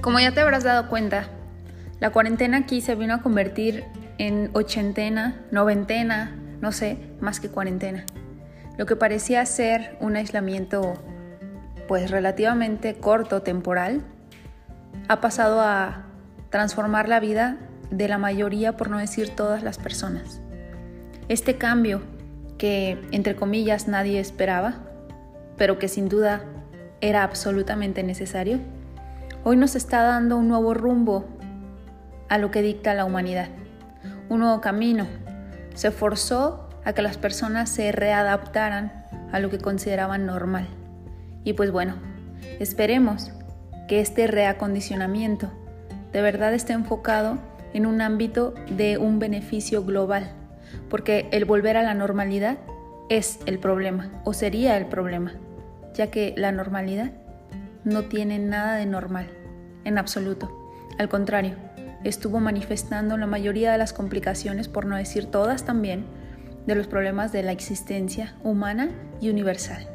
Como ya te habrás dado cuenta, la cuarentena aquí se vino a convertir en ochentena, noventena, no sé, más que cuarentena. Lo que parecía ser un aislamiento pues relativamente corto, temporal, ha pasado a transformar la vida de la mayoría, por no decir todas las personas. Este cambio que, entre comillas, nadie esperaba, pero que sin duda era absolutamente necesario, hoy nos está dando un nuevo rumbo a lo que dicta la humanidad, un nuevo camino. Se forzó a que las personas se readaptaran a lo que consideraban normal. Y pues bueno, esperemos que este reacondicionamiento de verdad esté enfocado en un ámbito de un beneficio global, porque el volver a la normalidad es el problema o sería el problema, ya que la normalidad no tiene nada de normal, en absoluto. Al contrario, estuvo manifestando la mayoría de las complicaciones, por no decir todas también, de los problemas de la existencia humana y universal.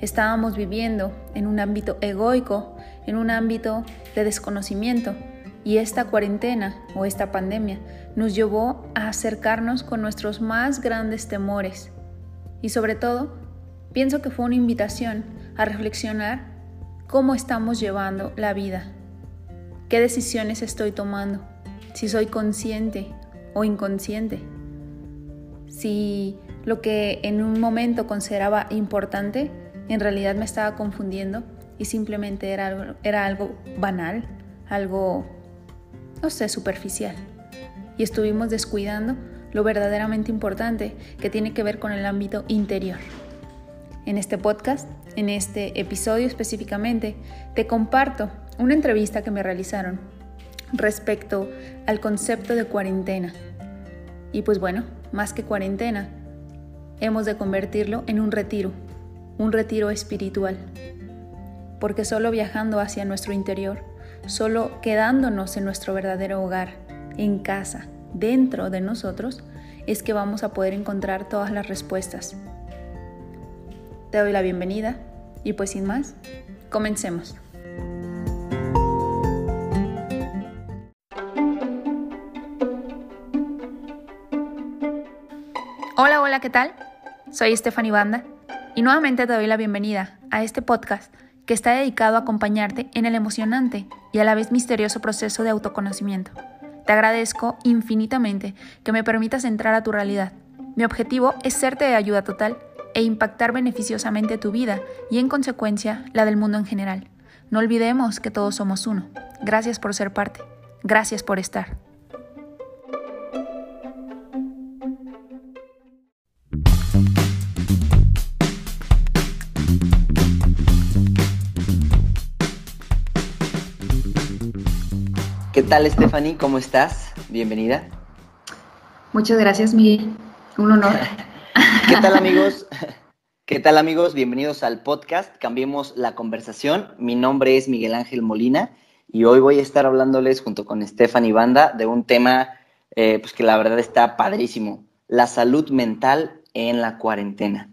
Estábamos viviendo en un ámbito egoico, en un ámbito de desconocimiento, y esta cuarentena o esta pandemia nos llevó a acercarnos con nuestros más grandes temores. Y sobre todo, pienso que fue una invitación a reflexionar cómo estamos llevando la vida, qué decisiones estoy tomando, si soy consciente o inconsciente, si lo que en un momento consideraba importante en realidad me estaba confundiendo y simplemente era algo, era algo banal, algo no sé, superficial. Y estuvimos descuidando lo verdaderamente importante que tiene que ver con el ámbito interior. En este podcast, en este episodio específicamente, te comparto una entrevista que me realizaron respecto al concepto de cuarentena. Y pues bueno, más que cuarentena, hemos de convertirlo en un retiro, un retiro espiritual. Porque solo viajando hacia nuestro interior Solo quedándonos en nuestro verdadero hogar, en casa, dentro de nosotros, es que vamos a poder encontrar todas las respuestas. Te doy la bienvenida y pues sin más, comencemos. Hola, hola, ¿qué tal? Soy Stephanie Banda y nuevamente te doy la bienvenida a este podcast que está dedicado a acompañarte en el emocionante y a la vez misterioso proceso de autoconocimiento. Te agradezco infinitamente que me permitas entrar a tu realidad. Mi objetivo es serte de ayuda total e impactar beneficiosamente tu vida y en consecuencia la del mundo en general. No olvidemos que todos somos uno. Gracias por ser parte. Gracias por estar. ¿Qué tal, Stephanie? ¿Cómo estás? Bienvenida. Muchas gracias, Miguel. Un honor. ¿Qué tal, amigos? ¿Qué tal, amigos? Bienvenidos al podcast Cambiemos la conversación. Mi nombre es Miguel Ángel Molina y hoy voy a estar hablándoles junto con Stephanie Banda de un tema eh, pues que la verdad está padrísimo, la salud mental en la cuarentena.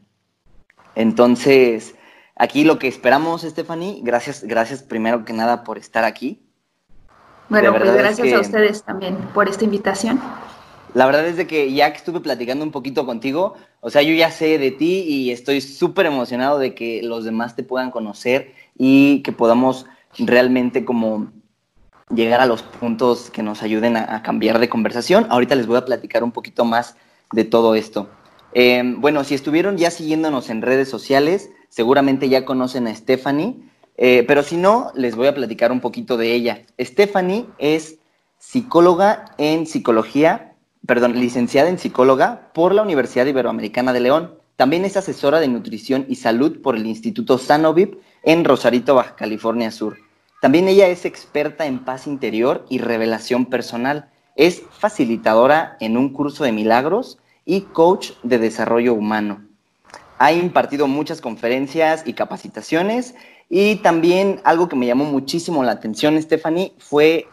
Entonces, aquí lo que esperamos, Stephanie, gracias, gracias primero que nada por estar aquí. Bueno, pues gracias a ustedes también por esta invitación. La verdad es de que ya que estuve platicando un poquito contigo, o sea, yo ya sé de ti y estoy súper emocionado de que los demás te puedan conocer y que podamos realmente como llegar a los puntos que nos ayuden a, cambiar de conversación. Ahorita les voy a platicar un poquito más de todo esto. Em, bueno, si estuvieron ya siguiéndonos en redes sociales, seguramente ya conocen a Stephanie. Eh, pero si no, les voy a platicar un poquito de ella. Stephanie es psicóloga en psicología, perdón, licenciada en psicóloga por la Universidad Iberoamericana de León. También es asesora de nutrición y salud por el Instituto Sanovip en Rosarito, Baja California Sur. También ella es experta en paz interior y revelación personal. Es facilitadora en un curso de milagros y coach de desarrollo humano. Ha impartido muchas conferencias y capacitaciones y también algo que me llamó muchísimo la atención, Stephanie, fue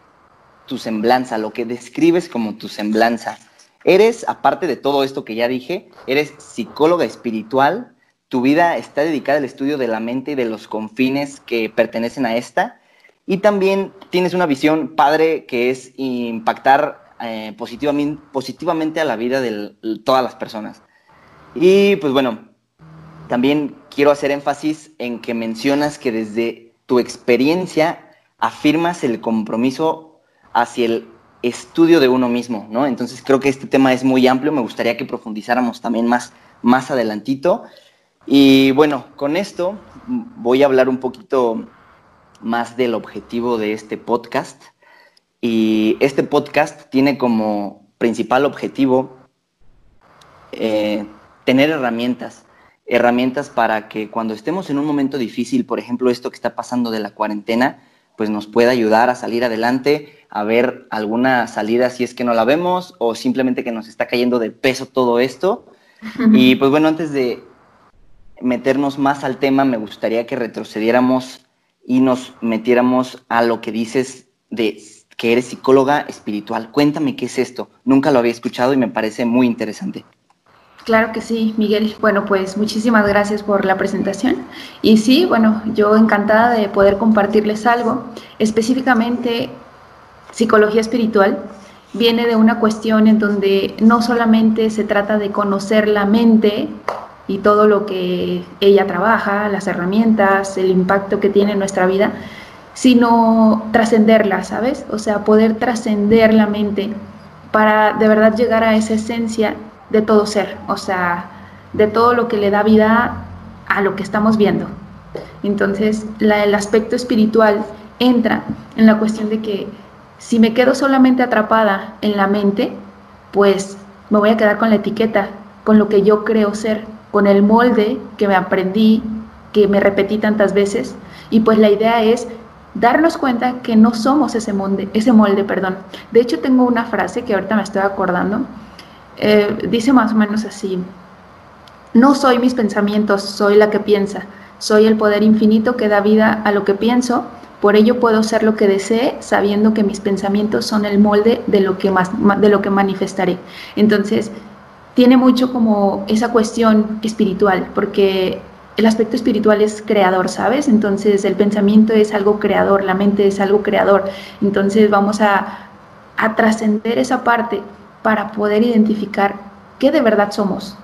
tu semblanza, lo que describes como tu semblanza. Eres, aparte de todo esto que ya dije, eres psicóloga espiritual, tu vida está dedicada al estudio de la mente y de los confines que pertenecen a esta, Y también tienes una visión padre que es impactar eh, positivamente, positivamente a la vida de todas las personas. Y pues bueno, también quiero hacer énfasis en que mencionas que desde tu experiencia afirmas el compromiso hacia el estudio de uno mismo, ¿no? Entonces creo que este tema es muy amplio, me gustaría que profundizáramos también más, más adelantito. Y bueno, con esto voy a hablar un poquito más del objetivo de este podcast. Y este podcast tiene como principal objetivo eh, tener herramientas, herramientas para que cuando estemos en un momento difícil, por ejemplo, esto que está pasando de la cuarentena, pues nos pueda ayudar a salir adelante, a ver alguna salida si es que no la vemos o simplemente que nos está cayendo de peso todo esto. Y pues bueno, antes de meternos más al tema, me gustaría que retrocediéramos y nos metiéramos a lo que dices de que eres psicóloga espiritual. Cuéntame qué es esto. Nunca lo había escuchado y me parece muy interesante. Claro que sí, Miguel. Bueno, pues muchísimas gracias por la presentación. Y sí, bueno, yo encantada de poder compartirles algo. Específicamente, psicología espiritual viene de una cuestión en donde no solamente se trata de conocer la mente y todo lo que ella trabaja, las herramientas, el impacto que tiene en nuestra vida, sino trascenderla, ¿sabes? O sea, poder trascender la mente para de verdad llegar a esa esencia de todo ser, o sea, de todo lo que le da vida a lo que estamos viendo. Entonces, el aspecto espiritual entra en la cuestión de que si me quedo solamente atrapada en la mente, pues me voy a quedar con la etiqueta, con lo que yo creo ser, con el molde que me aprendí, que me repetí tantas veces. Y pues la idea es darnos cuenta que no somos ese molde, ese molde, perdón. De hecho, tengo una frase que ahorita me estoy acordando, eh, dice más o menos así, no soy mis pensamientos, soy la que piensa, soy el poder infinito que da vida a lo que pienso, por ello puedo ser lo que desee sabiendo que mis pensamientos son el molde de lo que, más, de lo que manifestaré. Entonces, tiene mucho como esa cuestión espiritual, porque el aspecto espiritual es creador, ¿sabes? Entonces el pensamiento es algo creador, la mente es algo creador. Entonces vamos a, a trascender esa parte para poder identificar qué de verdad somos,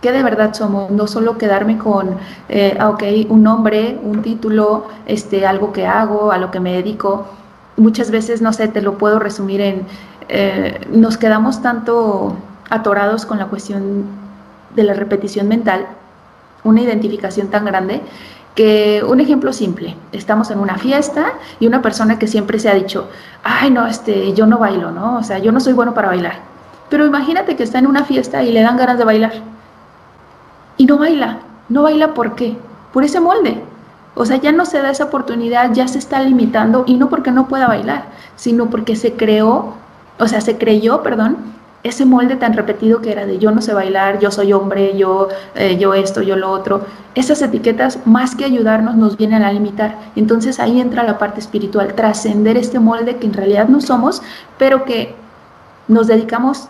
qué de verdad somos, no solo quedarme con, eh, ah, ok, un nombre, un título, este, algo que hago, a lo que me dedico. Muchas veces, no sé, te lo puedo resumir en, eh, nos quedamos tanto atorados con la cuestión de la repetición mental, una identificación tan grande, que un ejemplo simple, estamos en una fiesta y una persona que siempre se ha dicho, ay no, este, yo no bailo, ¿no? O sea, yo no soy bueno para bailar. Pero imagínate que está en una fiesta y le dan ganas de bailar. Y no baila. No baila ¿por qué? Por ese molde. O sea, ya no se da esa oportunidad, ya se está limitando y no porque no pueda bailar, sino porque se creó, o sea, se creyó, perdón, ese molde tan repetido que era de yo no sé bailar, yo soy hombre, yo, eh, yo esto, yo lo otro. Esas etiquetas, más que ayudarnos, nos vienen a limitar. Entonces ahí entra la parte espiritual, trascender este molde que en realidad no somos, pero que nos dedicamos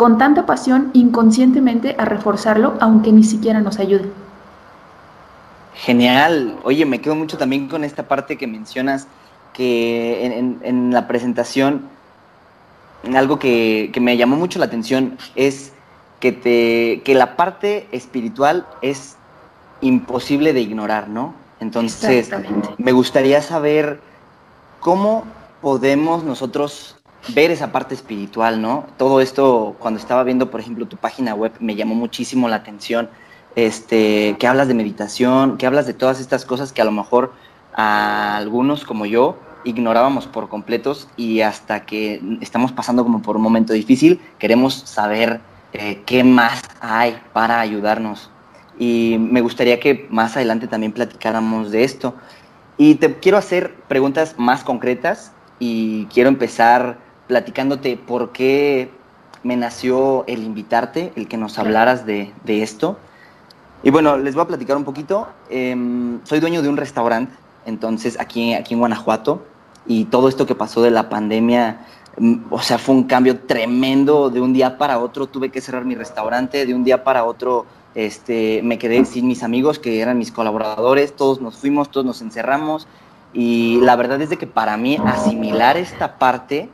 con tanta pasión inconscientemente a reforzarlo, aunque ni siquiera nos ayude. Genial. Oye, me quedo mucho también con esta parte que mencionas, que en, la presentación, algo que, me llamó mucho la atención es que, te, que la parte espiritual es imposible de ignorar, ¿no? Entonces, me gustaría saber cómo podemos nosotros ver esa parte espiritual, ¿no? Todo esto, cuando estaba viendo, por ejemplo, tu página web, me llamó muchísimo la atención, este, que hablas de meditación, que hablas de todas estas cosas que a lo mejor a algunos como yo ignorábamos por completos y hasta que estamos pasando como por un momento difícil, queremos saber eh, qué más hay para ayudarnos. Y me gustaría que más adelante también platicáramos de esto. Y te quiero hacer preguntas más concretas y quiero empezar platicándote por qué me nació el invitarte, el que nos hablaras de, esto. Y bueno, les voy a platicar un poquito. Em, soy dueño de un restaurante, entonces aquí, aquí en Guanajuato, y todo esto que pasó de la pandemia, mm, o sea, fue un cambio tremendo. De un día para otro tuve que cerrar mi restaurante, de un día para otro este, me quedé sin mis amigos que eran mis colaboradores, todos nos fuimos, todos nos encerramos Y la verdad es de que para mí asimilar esta parte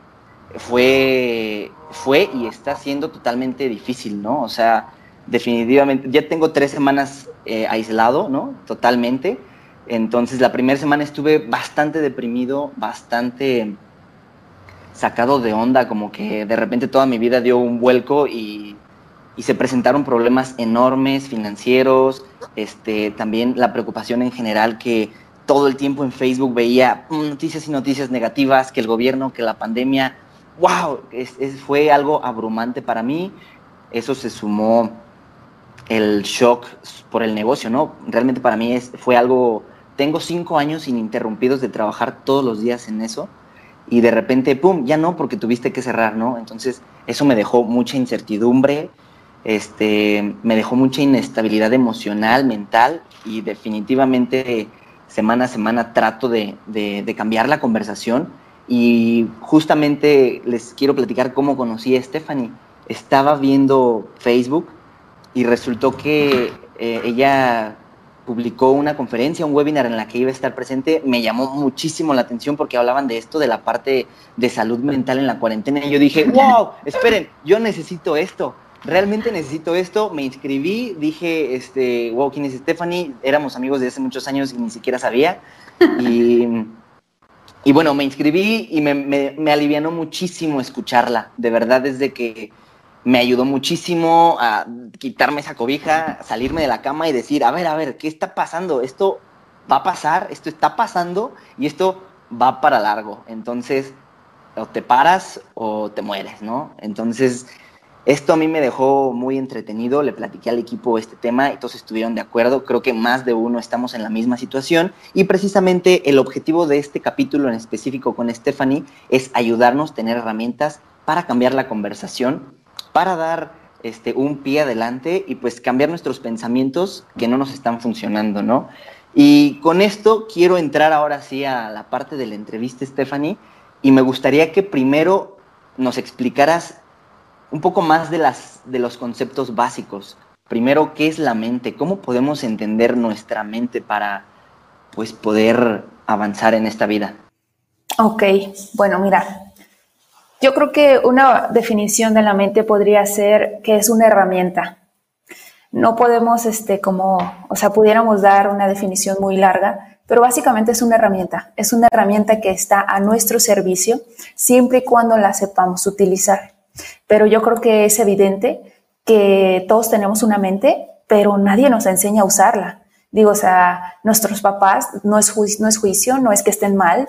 fue, fue y está siendo totalmente difícil, ¿no? O sea, definitivamente, ya tengo tres semanas eh, aislado, ¿no? Totalmente. Entonces la primera semana estuve bastante deprimido, bastante sacado de onda, como que de repente toda mi vida dio un vuelco y, se presentaron problemas enormes financieros, este, también la preocupación en general que todo el tiempo en Facebook veía noticias y noticias negativas, que el gobierno, que la pandemia, wow, fue algo abrumante para mí. Eso se sumó el shock por el negocio, ¿no? Realmente para mí es, fue algo, tengo cinco años ininterrumpidos de trabajar todos los días en eso y de repente, ¡pum!, ya no, porque tuviste que cerrar, ¿no? Entonces, eso me dejó mucha incertidumbre, este, me dejó mucha inestabilidad emocional, mental, y definitivamente semana a semana trato de, de, cambiar la conversación. Y justamente les quiero platicar cómo conocí a Stephanie. Estaba viendo Facebook y resultó que eh, ella publicó una conferencia, un webinar en la que iba a estar presente, me llamó muchísimo la atención porque hablaban de esto, de la parte de salud mental en la cuarentena. Y yo dije, wow, esperen, yo necesito esto, realmente necesito esto. Me inscribí, dije, este, wow, ¿quién es Stephanie? Éramos amigos de hace muchos años y ni siquiera sabía. Y, y bueno, me inscribí y me, me, alivianó muchísimo escucharla. De verdad, desde que me ayudó muchísimo a quitarme esa cobija, salirme de la cama y decir, a ver, a ver, ¿qué está pasando? Esto va a pasar, esto está pasando y esto va para largo. Entonces, o te paras o te mueres, ¿no? Entonces, esto a mí me dejó muy entretenido, le platiqué al equipo este tema y todos estuvieron de acuerdo, creo que más de uno estamos en la misma situación y precisamente el objetivo de este capítulo en específico con Stephanie es ayudarnos a tener herramientas para cambiar la conversación para dar este, un pie adelante y pues cambiar nuestros pensamientos que no nos están funcionando, ¿no? Y con esto quiero entrar ahora sí a la parte de la entrevista, Stephanie, y me gustaría que primero nos explicaras un poco más de, las, de los conceptos básicos. Primero, ¿qué es la mente? ¿Cómo podemos entender nuestra mente para pues, poder avanzar en esta vida? Ok, bueno, mira, yo creo que una definición de la mente podría ser que es una herramienta. No podemos, este, como, o sea, pudiéramos dar una definición muy larga, pero básicamente es una herramienta. Es una herramienta que está a nuestro servicio siempre y cuando la sepamos utilizar. Pero yo creo que es evidente que todos tenemos una mente, pero nadie nos enseña a usarla. Digo, o sea, nuestros papás no es, no es juicio, no es que estén mal,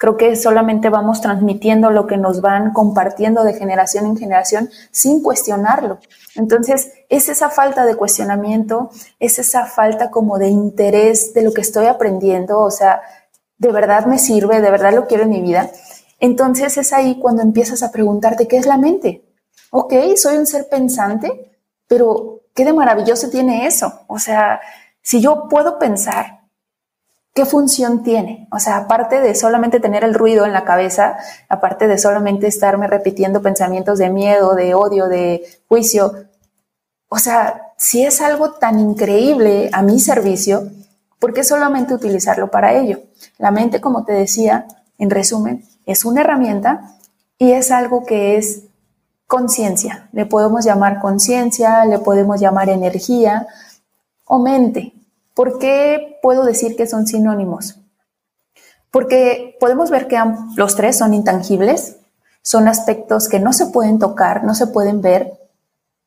Creo que solamente vamos transmitiendo lo que nos van compartiendo de generación en generación sin cuestionarlo. Entonces, es esa falta de cuestionamiento, es esa falta como de interés de lo que estoy aprendiendo, o sea, de verdad me sirve, de verdad lo quiero en mi vida. Entonces es ahí cuando empiezas a preguntarte qué es la mente. Ok, soy un ser pensante, pero ¿qué de maravilloso tiene eso? O sea, si yo puedo pensar, ¿qué función tiene? O sea, aparte de solamente tener el ruido en la cabeza, aparte de solamente estarme repitiendo pensamientos de miedo, de odio, de juicio, o sea, si es algo tan increíble a mi servicio, ¿por qué solamente utilizarlo para ello? La mente, como te decía, en resumen, es una herramienta y es algo que es conciencia. Le podemos llamar conciencia, le podemos llamar energía o mente, ¿Por qué puedo decir que son sinónimos? Porque podemos ver que los tres son intangibles, son aspectos que no se pueden tocar, no se pueden ver,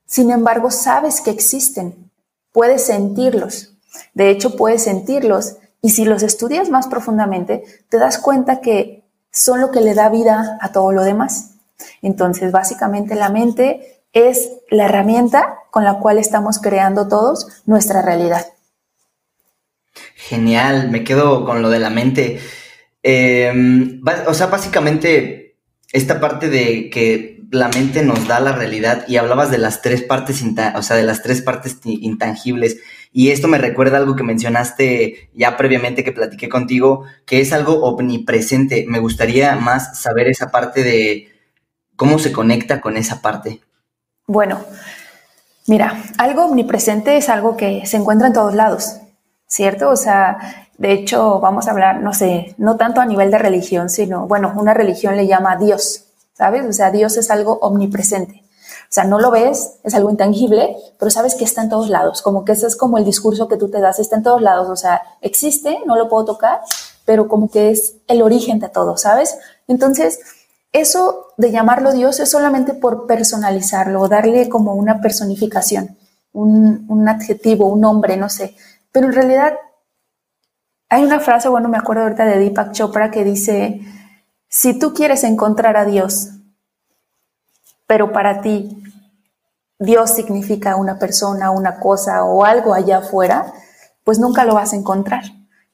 sin embargo sabes que existen, puedes sentirlos, de hecho puedes sentirlos y si los estudias más profundamente te das cuenta que son lo que le da vida a todo lo demás. Entonces básicamente la mente es la herramienta con la cual estamos creando todos nuestra realidad. Genial, me quedo con lo de la mente. Em, o sea, básicamente, esta parte de que la mente nos da la realidad y hablabas de las tres partes, o sea, de las tres partes intangibles. Y esto me recuerda algo que mencionaste ya previamente que platiqué contigo, que es algo omnipresente. Me gustaría más saber esa parte de cómo se conecta con esa parte. Bueno, mira, algo omnipresente es algo que se encuentra en todos lados. ¿cierto? O sea, De hecho, vamos a hablar, no sé, no tanto a nivel de religión, sino, bueno, una religión le llama a Dios, ¿sabes? O sea, Dios es algo omnipresente. O sea, no lo ves, es algo intangible, pero sabes que está en todos lados, como que ese es como el discurso que tú te das, está en todos lados, o sea, existe, no lo puedo tocar, pero como que es el origen de todo, ¿sabes? Entonces, eso de llamarlo Dios es solamente por personalizarlo, darle como una personificación, un, adjetivo, un nombre, no sé, pero en realidad hay una frase, bueno, me acuerdo ahorita de Deepak Chopra que dice, si tú quieres encontrar a Dios, pero para ti Dios significa una persona, una cosa o algo allá afuera, pues nunca lo vas a encontrar.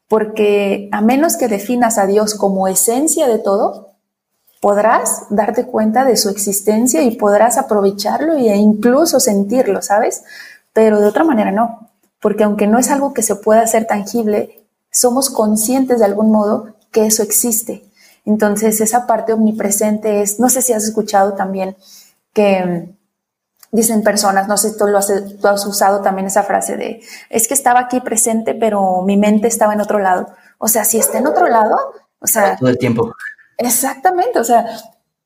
Porque a menos que definas a Dios como esencia de todo, podrás darte cuenta de su existencia y podrás aprovecharlo e incluso sentirlo, ¿sabes? Pero de otra manera no, porque aunque no es algo que se pueda hacer tangible, somos conscientes de algún modo que eso existe. Entonces esa parte omnipresente es, no sé si has escuchado también que mm, dicen personas, no sé si tú, lo has, tú has usado también esa frase de, es que estaba aquí presente, pero mi mente estaba en otro lado. O sea, si está en otro lado, o sea... Todo el tiempo. Exactamente, o sea,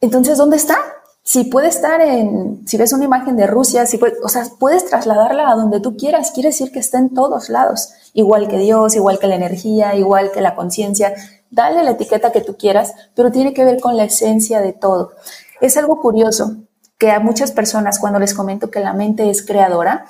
entonces, ¿dónde está? Si puede estar en, si ves una imagen de Rusia, si o sea, puedes trasladarla a donde tú quieras, quiere decir que está en todos lados, igual que Dios, igual que la energía, igual que la conciencia, dale la etiqueta que tú quieras, pero tiene que ver con la esencia de todo. Es algo curioso que a muchas personas cuando les comento que la mente es creadora,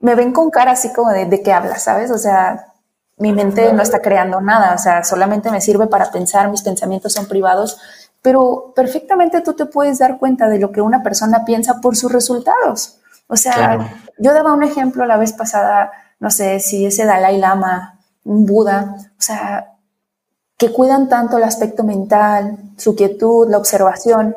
me ven con cara así como de, de qué hablas, ¿sabes? O sea, mi mente no está creando nada, o sea, solamente me sirve para pensar, mis pensamientos son privados, pero perfectamente tú te puedes dar cuenta de lo que una persona piensa por sus resultados. O sea, yo daba un ejemplo la vez pasada, no sé si ese Dalai Lama, un Buda, o sea, que cuidan tanto el aspecto mental, su quietud, la observación.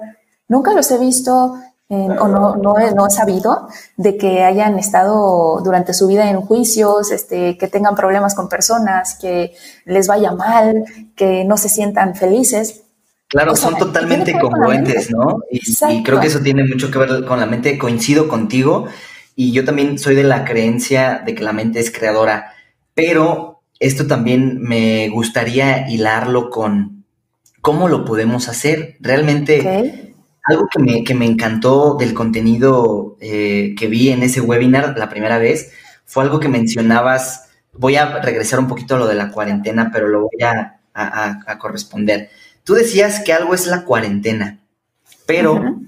Nunca los he visto o no, no, he, no he sabido de que hayan estado durante su vida en juicios, este, que tengan problemas con personas, que les vaya mal, que no se sientan felices. Claro, son totalmente congruentes, ¿no? Y, y, creo que eso tiene mucho que ver con la mente. Coincido contigo y yo también soy de la creencia de que la mente es creadora, pero esto también me gustaría hilarlo con cómo lo podemos hacer. Realmente algo que me, que me encantó del contenido eh, que vi en ese webinar la primera vez fue algo que mencionabas. Voy a regresar un poquito a lo de la cuarentena, pero lo voy a, corresponder. Tú decías que algo es la cuarentena, pero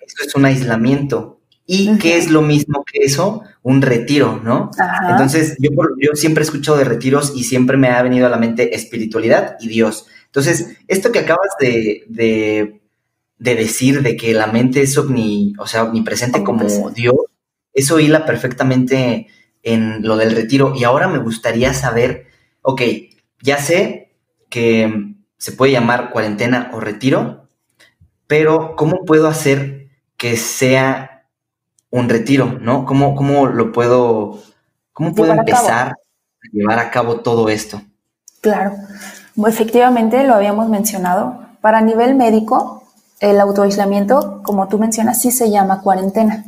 eso es un aislamiento. ¿Y qué es lo mismo que eso? Un retiro, ¿no? Entonces, yo, yo siempre he escuchado de retiros y siempre me ha venido a la mente espiritualidad y Dios. Entonces, esto que acabas de de decir de que la mente es omni, o sea, omnipresente como Dios, eso hila perfectamente en lo del retiro. Y ahora me gustaría saber, ok, ya sé que se puede llamar cuarentena o retiro, pero ¿cómo puedo hacer que sea un retiro, no? ¿Cómo, cómo lo puedo, cómo puedo empezar a, a llevar a cabo todo esto? Claro, efectivamente lo habíamos mencionado. Para nivel médico, el autoaislamiento, como tú mencionas, sí se llama cuarentena.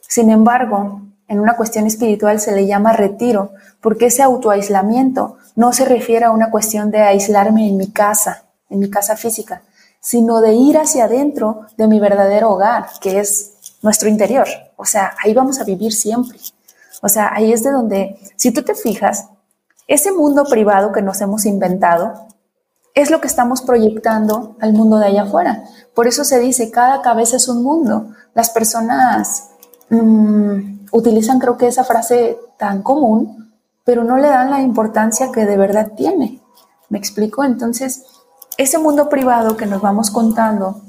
Sin embargo, en una cuestión espiritual se le llama retiro, porque ese autoaislamiento no se refiere a una cuestión de aislarme en mi casa, en mi casa física, sino de ir hacia adentro de mi verdadero hogar, que es nuestro interior. O sea, ahí vamos a vivir siempre. O sea, ahí es de donde, si tú te fijas, ese mundo privado que nos hemos inventado, es lo que estamos proyectando al mundo de allá afuera. Por eso se dice, cada cabeza es un mundo. Las personas mm, utilizan creo que esa frase tan común, pero no le dan la importancia que de verdad tiene. ¿Me explico? Entonces, ese mundo privado que nos vamos contando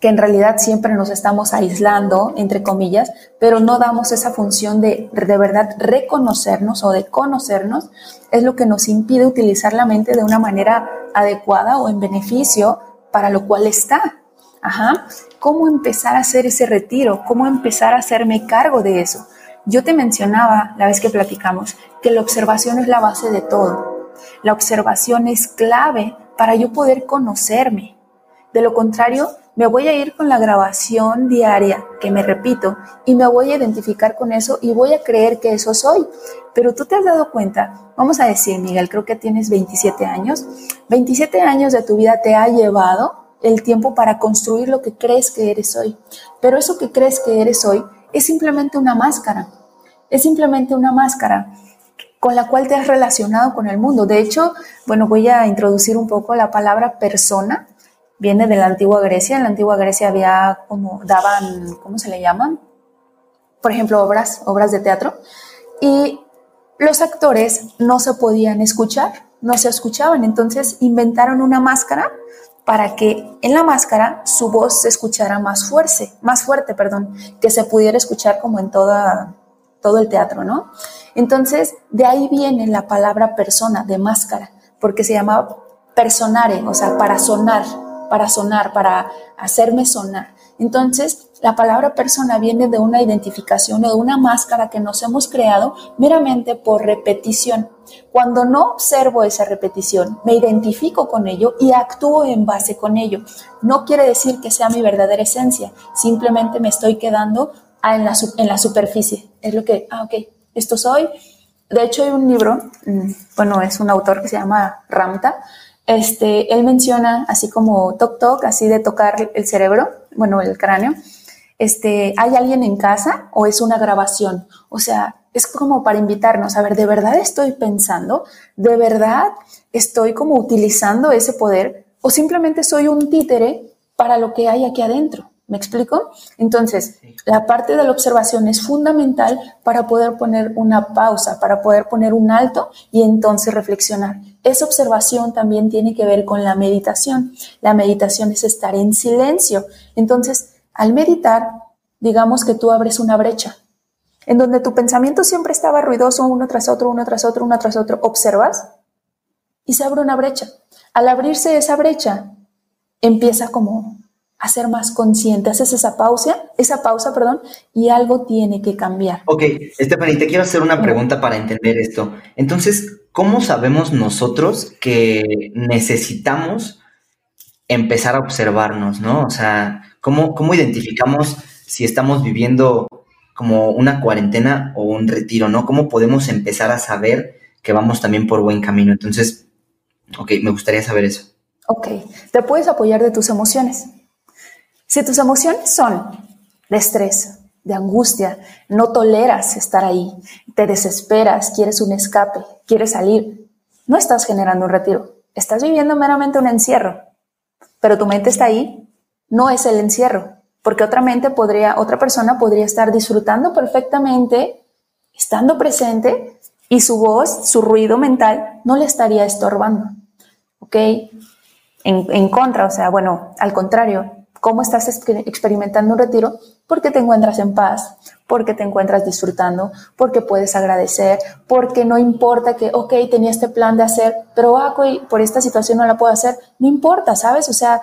que en realidad siempre nos estamos aislando, entre comillas, pero no damos esa función de de verdad reconocernos o de conocernos, es lo que nos impide utilizar la mente de una manera adecuada o en beneficio para lo cual está. Ajá. ¿Cómo empezar a hacer ese retiro? ¿Cómo empezar a hacerme cargo de eso? Yo te mencionaba la vez que platicamos que la observación es la base de todo. La observación es clave para yo poder conocerme. De lo contrario, me voy a ir con la grabación diaria que me repito y me voy a identificar con eso y voy a creer que eso soy. Pero tú te has dado cuenta, vamos a decir, Miguel, creo que tienes 27 años, 27 años de tu vida te ha llevado el tiempo para construir lo que crees que eres hoy. Pero eso que crees que eres hoy es simplemente una máscara. Es simplemente una máscara con la cual te has relacionado con el mundo. De hecho, bueno, voy a introducir un poco la palabra persona. Viene de la antigua Grecia. En la antigua Grecia había como daban, ¿cómo se le llaman? Por ejemplo, obras, obras de teatro. Y los actores no se podían escuchar, no se escuchaban. Entonces inventaron una máscara para que en la máscara su voz se escuchara más fuerte, más fuerte, perdón, que se pudiera escuchar como en toda, todo el teatro, ¿no? Entonces, de ahí viene la palabra persona, de máscara, porque se llamaba personare, o sea, para sonar, para sonar, para hacerme sonar. Entonces, la palabra persona viene de una identificación o de una máscara que nos hemos creado meramente por repetición. Cuando no observo esa repetición, me identifico con ello y actúo en base con ello. No quiere decir que sea mi verdadera esencia, simplemente me estoy quedando en la, superficie. Es lo que, ah, ok, esto soy. De hecho, hay un libro, mm, bueno, es un autor que se llama Ramta, este, él menciona así como toc toc, así de tocar el cerebro, bueno, el cráneo. Este, ¿hay alguien en casa o es una grabación? O sea, es como para invitarnos a ver, ¿de verdad estoy pensando? ¿De verdad estoy como utilizando ese poder? ¿O simplemente soy un títere para lo que hay aquí adentro? ¿Me explico? Entonces, la parte de la observación es fundamental para poder poner una pausa, para poder poner un alto y entonces reflexionar. Esa observación también tiene que ver con la meditación. La meditación es estar en silencio. Entonces, al meditar, digamos que tú abres una brecha en donde tu pensamiento siempre estaba ruidoso uno tras otro, uno tras otro, uno tras otro. Observas y se abre una brecha. Al abrirse esa brecha, empieza como a ser más consciente, haces esa pausa, esa pausa, perdón, y algo tiene que cambiar. Ok, Stephanie, te quiero hacer una pregunta para entender esto. Entonces, ¿cómo sabemos nosotros que necesitamos empezar a observarnos, no? O sea, ¿cómo, cómo identificamos si estamos viviendo como una cuarentena o un retiro, no? ¿Cómo podemos empezar a saber que vamos también por buen camino? Entonces, ok, me gustaría saber eso. Ok, te puedes apoyar de tus emociones. Si tus emociones son de estrés, de angustia, no toleras estar ahí, te desesperas, quieres un escape, quieres salir, no estás generando un retiro, estás viviendo meramente un encierro, pero tu mente está ahí, no es el encierro, porque otra podría, otra persona podría estar disfrutando perfectamente, estando presente y su voz, su ruido mental no le estaría estorbando, ¿ok? En, en contra, o sea, bueno, al contrario, cómo estás experimentando un retiro, porque te encuentras en paz, porque te encuentras disfrutando, porque puedes agradecer, porque no importa que, ok, tenía este plan de hacer, pero ah, por esta situación no la puedo hacer, no importa, ¿sabes? O sea,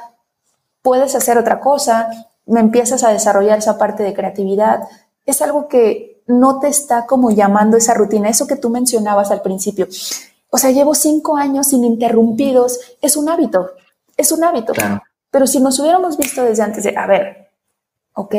puedes hacer otra cosa, me empiezas a desarrollar esa parte de creatividad. Es algo que no te está como llamando esa rutina, eso que tú mencionabas al principio. O sea, llevo cinco años ininterrumpidos, es un hábito, es un hábito. Claro. Pero si nos hubiéramos visto desde antes de, a ver, ¿ok?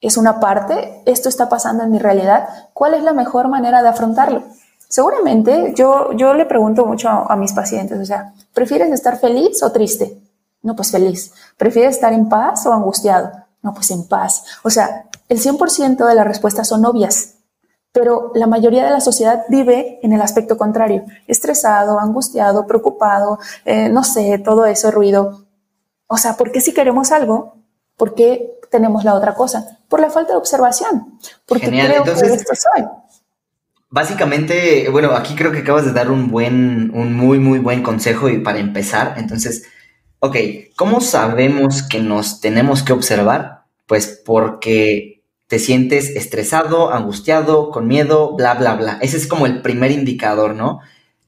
Es una parte, esto está pasando en mi realidad, ¿cuál es la mejor manera de afrontarlo? Seguramente yo, yo le pregunto mucho a, mis pacientes, o sea, ¿prefieres estar feliz o triste? No, pues feliz. ¿Prefieres estar en paz o angustiado? No, pues en paz. O sea, el 100% de las respuestas son obvias, pero la mayoría de la sociedad vive en el aspecto contrario, estresado, angustiado, preocupado, eh, no sé, todo eso, ruido. O sea, ¿por qué si queremos algo? ¿Por qué tenemos la otra cosa? Por la falta de observación. Porque Genial. creo Entonces, que esto soy. Básicamente, bueno, aquí creo que acabas de dar un buen, un muy, muy buen consejo y para empezar. Entonces, ok, ¿cómo sabemos que nos tenemos que observar? Pues porque te sientes estresado, angustiado, con miedo, bla, bla, bla. Ese es como el primer indicador, ¿no?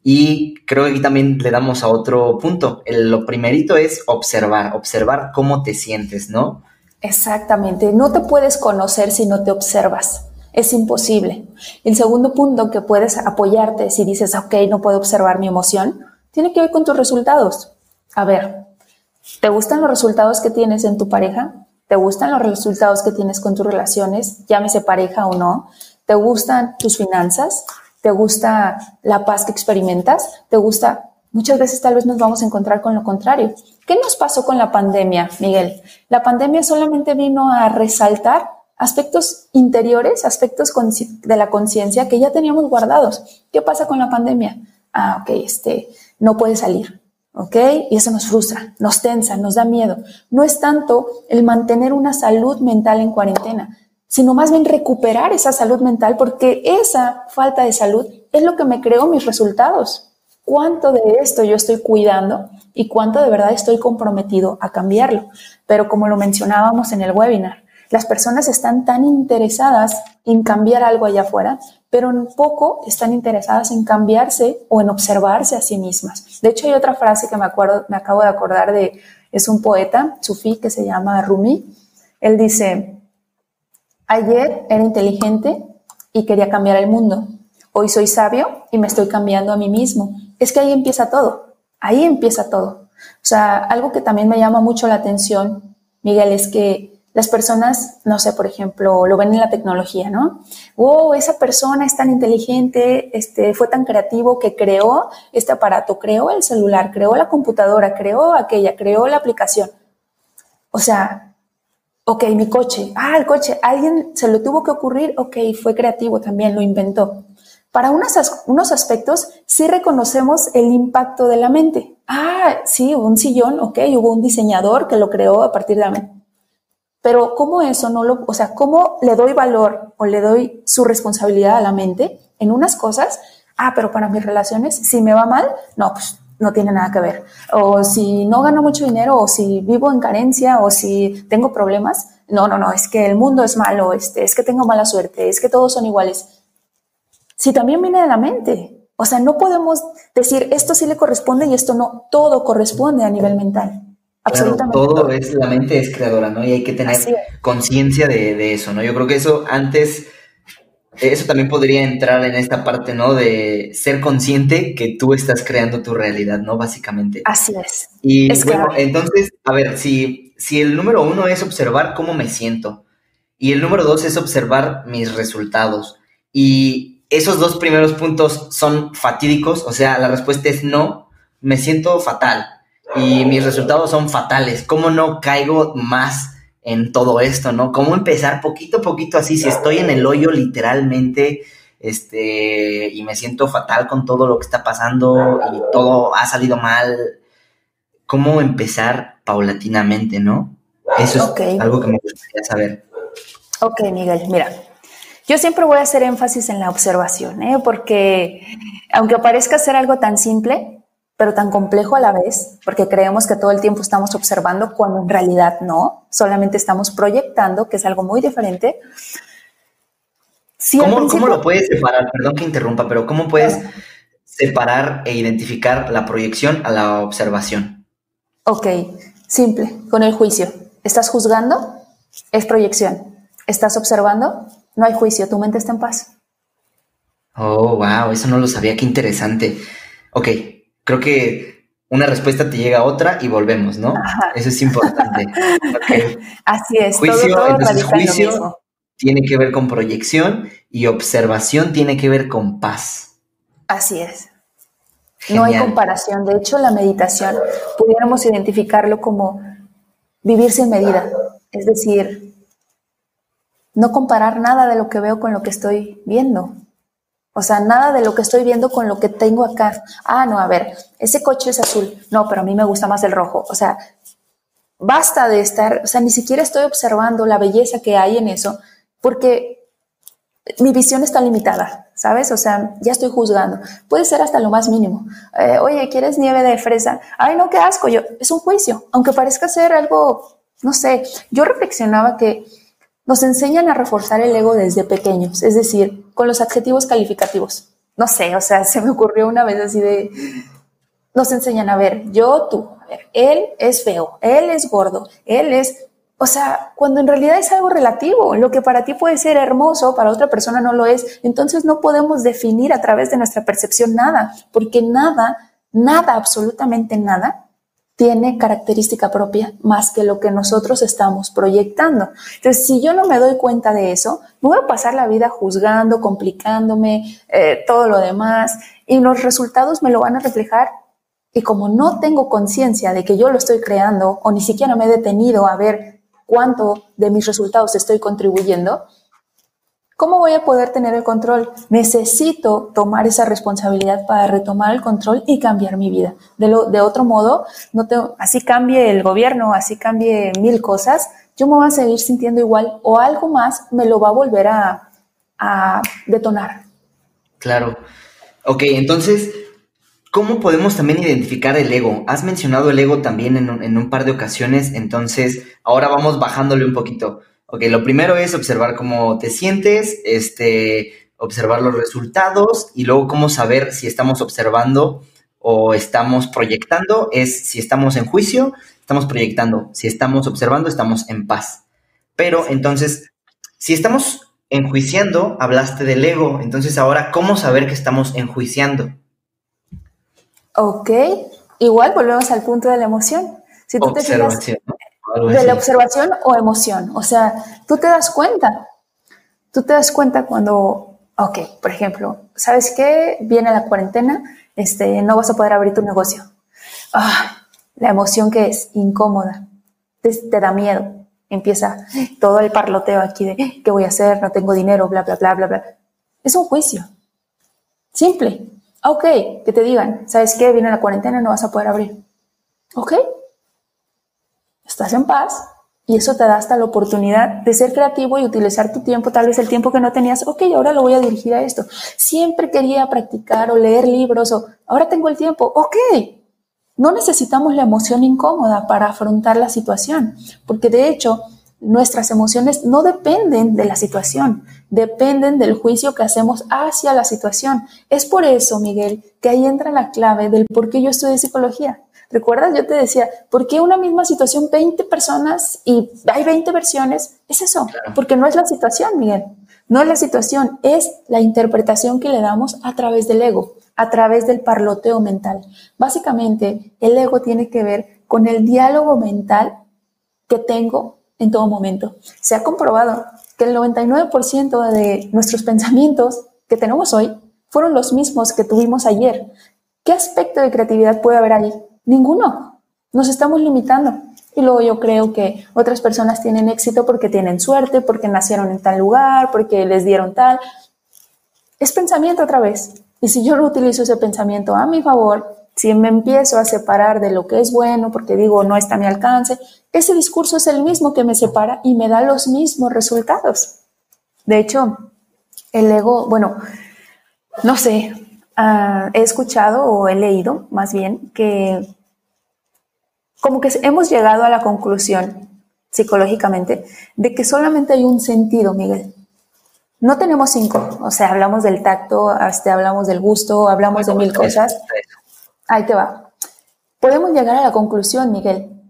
Y creo que aquí también le damos a otro punto. lo primerito es observar, observar cómo te sientes, ¿no? Exactamente. No te puedes conocer si no te observas. Es imposible. El segundo punto que puedes apoyarte si dices, ok, no puedo observar mi emoción, tiene que ver con tus resultados. A ver, ¿Te gustan los resultados que tienes en tu pareja? ¿Te gustan los resultados que tienes con tus relaciones, llámese pareja o no? ¿Te gustan tus finanzas? ¿Te gusta la paz que experimentas? ¿Te gusta? Muchas veces tal vez nos vamos a encontrar con lo contrario. ¿Qué nos pasó con la pandemia, Miguel? La pandemia solamente vino a resaltar aspectos interiores, aspectos de la conciencia que ya teníamos guardados. ¿Qué pasa con la pandemia? Ah, ok, este, no puede salir, ¿ok? Y eso nos frustra, nos tensa, nos da miedo. No es tanto el mantener una salud mental en cuarentena, sino más bien recuperar esa salud mental porque esa falta de salud es lo que me creó mis resultados. ¿Cuánto de esto yo estoy cuidando y cuánto de verdad estoy comprometido a cambiarlo? Pero como lo mencionábamos en el webinar, las personas están tan interesadas en cambiar algo allá afuera, pero en poco están interesadas en cambiarse o en observarse a sí mismas. De hecho, hay otra frase que me acuerdo, me acabo de acordar de, es un poeta sufí que se llama Rumi. Él dice, ayer era inteligente y quería cambiar el mundo. Hoy soy sabio y me estoy cambiando a mí mismo. Es que ahí empieza todo. Ahí empieza todo. O sea, algo que también me llama mucho la atención, Miguel, es que las personas, no sé, por ejemplo, lo ven en la tecnología, ¿no? Wow, esa persona es tan inteligente, este, fue tan creativo que creó este aparato, creó el celular, creó la computadora, creó aquella, creó la aplicación. O sea, ok, mi coche, ah, el coche, alguien se lo tuvo que ocurrir, ok, fue creativo también, lo inventó. Para unos, unos aspectos sí reconocemos el impacto de la mente. Ah, sí, hubo un sillón, ok, hubo un diseñador que lo creó a partir de la mente pero ¿cómo eso no lo, o sea, cómo le doy valor o le doy su responsabilidad a la mente en unas cosas? Ah, pero para mis relaciones, si me va mal, no, pues no tiene nada que ver. O si no gano mucho dinero, o si vivo en carencia, o si tengo problemas, no, no, no, es que el mundo es malo, este, es que tengo mala suerte, es que todos son iguales. Si también viene de la mente. O sea, no podemos decir esto sí le corresponde y esto no, todo corresponde a nivel mental. Absolutamente. todo, es, la mente es creadora, ¿no? Y hay que tener conciencia de, eso, ¿no? Yo creo que eso antes, eso también podría entrar en esta parte, ¿no? De ser consciente que tú estás creando tu realidad, ¿no? Básicamente. Así es. Y bueno, entonces, a ver, si, si el número uno es observar cómo me siento y el número dos es observar mis resultados y esos dos primeros puntos son fatídicos, o sea, la respuesta es no, me siento fatal y mis resultados son fatales. ¿Cómo no caigo más en todo esto, no? ¿Cómo empezar poquito a poquito así? Si estoy en el hoyo literalmente, este, y me siento fatal con todo lo que está pasando y todo ha salido mal, ¿cómo empezar paulatinamente, no? Eso es algo que me gustaría saber. Ok, Miguel, mira, yo siempre voy a hacer énfasis en la observación, ¿eh? porque aunque parezca ser algo tan simple, pero tan complejo a la vez, porque creemos que todo el tiempo estamos observando cuando en realidad no, solamente estamos proyectando, que es algo muy diferente. ¿Cómo, lo puedes separar? Perdón que interrumpa, pero ¿cómo puedes separar e identificar la proyección a la observación? Ok, simple, con el juicio. ¿Estás juzgando? Es proyección. ¿Estás observando? No hay juicio, tu mente está en paz. Oh, wow, eso no lo sabía, qué interesante. Ok, creo que una respuesta te llega a otra y volvemos, ¿no? Eso es importante. Así es. Juicio, juicio tiene que ver con proyección y observación tiene que ver con paz. Así es. No hay comparación. De hecho, la meditación pudiéramos identificarlo como vivir sin medida. Es decir, no comparar nada de lo que veo con lo que estoy viendo. O sea, nada de lo que estoy viendo con lo que tengo acá. Ah, no, a ver, ese coche es azul. No, pero a mí me gusta más el rojo. O sea, basta de estar, o sea, ni siquiera estoy observando la belleza que hay en eso, porque mi visión está limitada, ¿sabes? O sea, ya estoy juzgando. Puede ser hasta lo más mínimo. Eh, Oye, ¿quieres nieve de fresa? Ay, no, qué asco. Yo, es un juicio, aunque parezca ser algo, no sé. Yo reflexionaba que nos enseñan a reforzar el ego desde pequeños, es decir, con los adjetivos calificativos. No sé, o sea, se me ocurrió una vez así de, nos enseñan a ver, yo, tú, él es feo, él es gordo, él es, o sea, cuando en realidad es algo relativo, lo que para ti puede ser hermoso, para otra persona no lo es, entonces no podemos definir a través de nuestra percepción nada, porque nada, nada, absolutamente nada, tiene característica propia más que lo que nosotros estamos proyectando. Entonces, si yo no me doy cuenta de eso, voy a pasar la vida juzgando, complicándome, eh, todo lo demás, y los resultados me lo van a reflejar. Y como no tengo conciencia de que yo lo estoy creando, o ni siquiera me he detenido a ver cuánto de mis resultados estoy contribuyendo, ¿Cómo voy a poder tener el control? Necesito tomar esa responsabilidad para retomar el control y cambiar mi vida. De, lo, de otro modo, no así cambie el gobierno, así cambie mil cosas, yo me voy a seguir sintiendo igual o algo más me lo va a volver a, detonar. Claro. Ok, entonces, ¿cómo podemos también identificar el ego? Has mencionado el ego también en en un par de ocasiones, entonces ahora vamos bajándole un poquito. Ok, lo primero es observar cómo te sientes, este, observar los resultados y luego cómo saber si estamos observando o estamos proyectando. Es si estamos en juicio, estamos proyectando. Si estamos observando, estamos en paz. Pero entonces, si estamos enjuiciando, hablaste del ego. Entonces ahora, ¿cómo saber que estamos enjuiciando? Ok, igual volvemos al punto de la emoción. Si tú te de la observación o emoción. O sea, tú te das cuenta. Tú te das cuenta cuando, ok, por ejemplo, ¿sabes qué? Viene la cuarentena, este, no vas a poder abrir tu negocio. Ah, la emoción que es incómoda, te, te, da miedo. Empieza todo el parloteo aquí de qué voy a hacer, no tengo dinero, bla, bla, bla, bla, bla. Es un juicio. Simple. Ok, que te digan, ¿sabes qué? Viene la cuarentena, no vas a poder abrir. Ok, estás en paz y eso te da hasta la oportunidad de ser creativo y utilizar tu tiempo, tal vez el tiempo que no tenías, ok, ahora lo voy a dirigir a esto. Siempre quería practicar o leer libros o ahora tengo el tiempo, ok. No necesitamos la emoción incómoda para afrontar la situación, porque de hecho nuestras emociones no dependen de la situación, dependen del juicio que hacemos hacia la situación. Es por eso, Miguel, que ahí entra la clave del por qué yo estudié psicología ¿Recuerdas? Yo te decía, ¿por qué una misma situación, 20 personas y hay 20 versiones? Es eso, porque no es la situación, Miguel. No es la situación, es la interpretación que le damos a través del ego, a través del parloteo mental. Básicamente, el ego tiene que ver con el diálogo mental que tengo en todo momento. Se ha comprobado que el 99% de nuestros pensamientos que tenemos hoy fueron los mismos que tuvimos ayer. ¿Qué aspecto de creatividad puede haber ahí? Ninguno. Nos estamos limitando. Y luego yo creo que otras personas tienen éxito porque tienen suerte, porque nacieron en tal lugar, porque les dieron tal. Es pensamiento otra vez. Y si yo no utilizo ese pensamiento a mi favor, si me empiezo a separar de lo que es bueno, porque digo no está a mi alcance, ese discurso es el mismo que me separa y me da los mismos resultados. De hecho, el ego, bueno, no sé, ah, he escuchado o he leído más bien que como que hemos llegado a la conclusión psicológicamente de que solamente hay un sentido, Miguel. No tenemos cinco, o sea, hablamos del tacto, hasta hablamos del gusto, hablamos de mil cosas. Ahí te va. Podemos llegar a la conclusión, Miguel,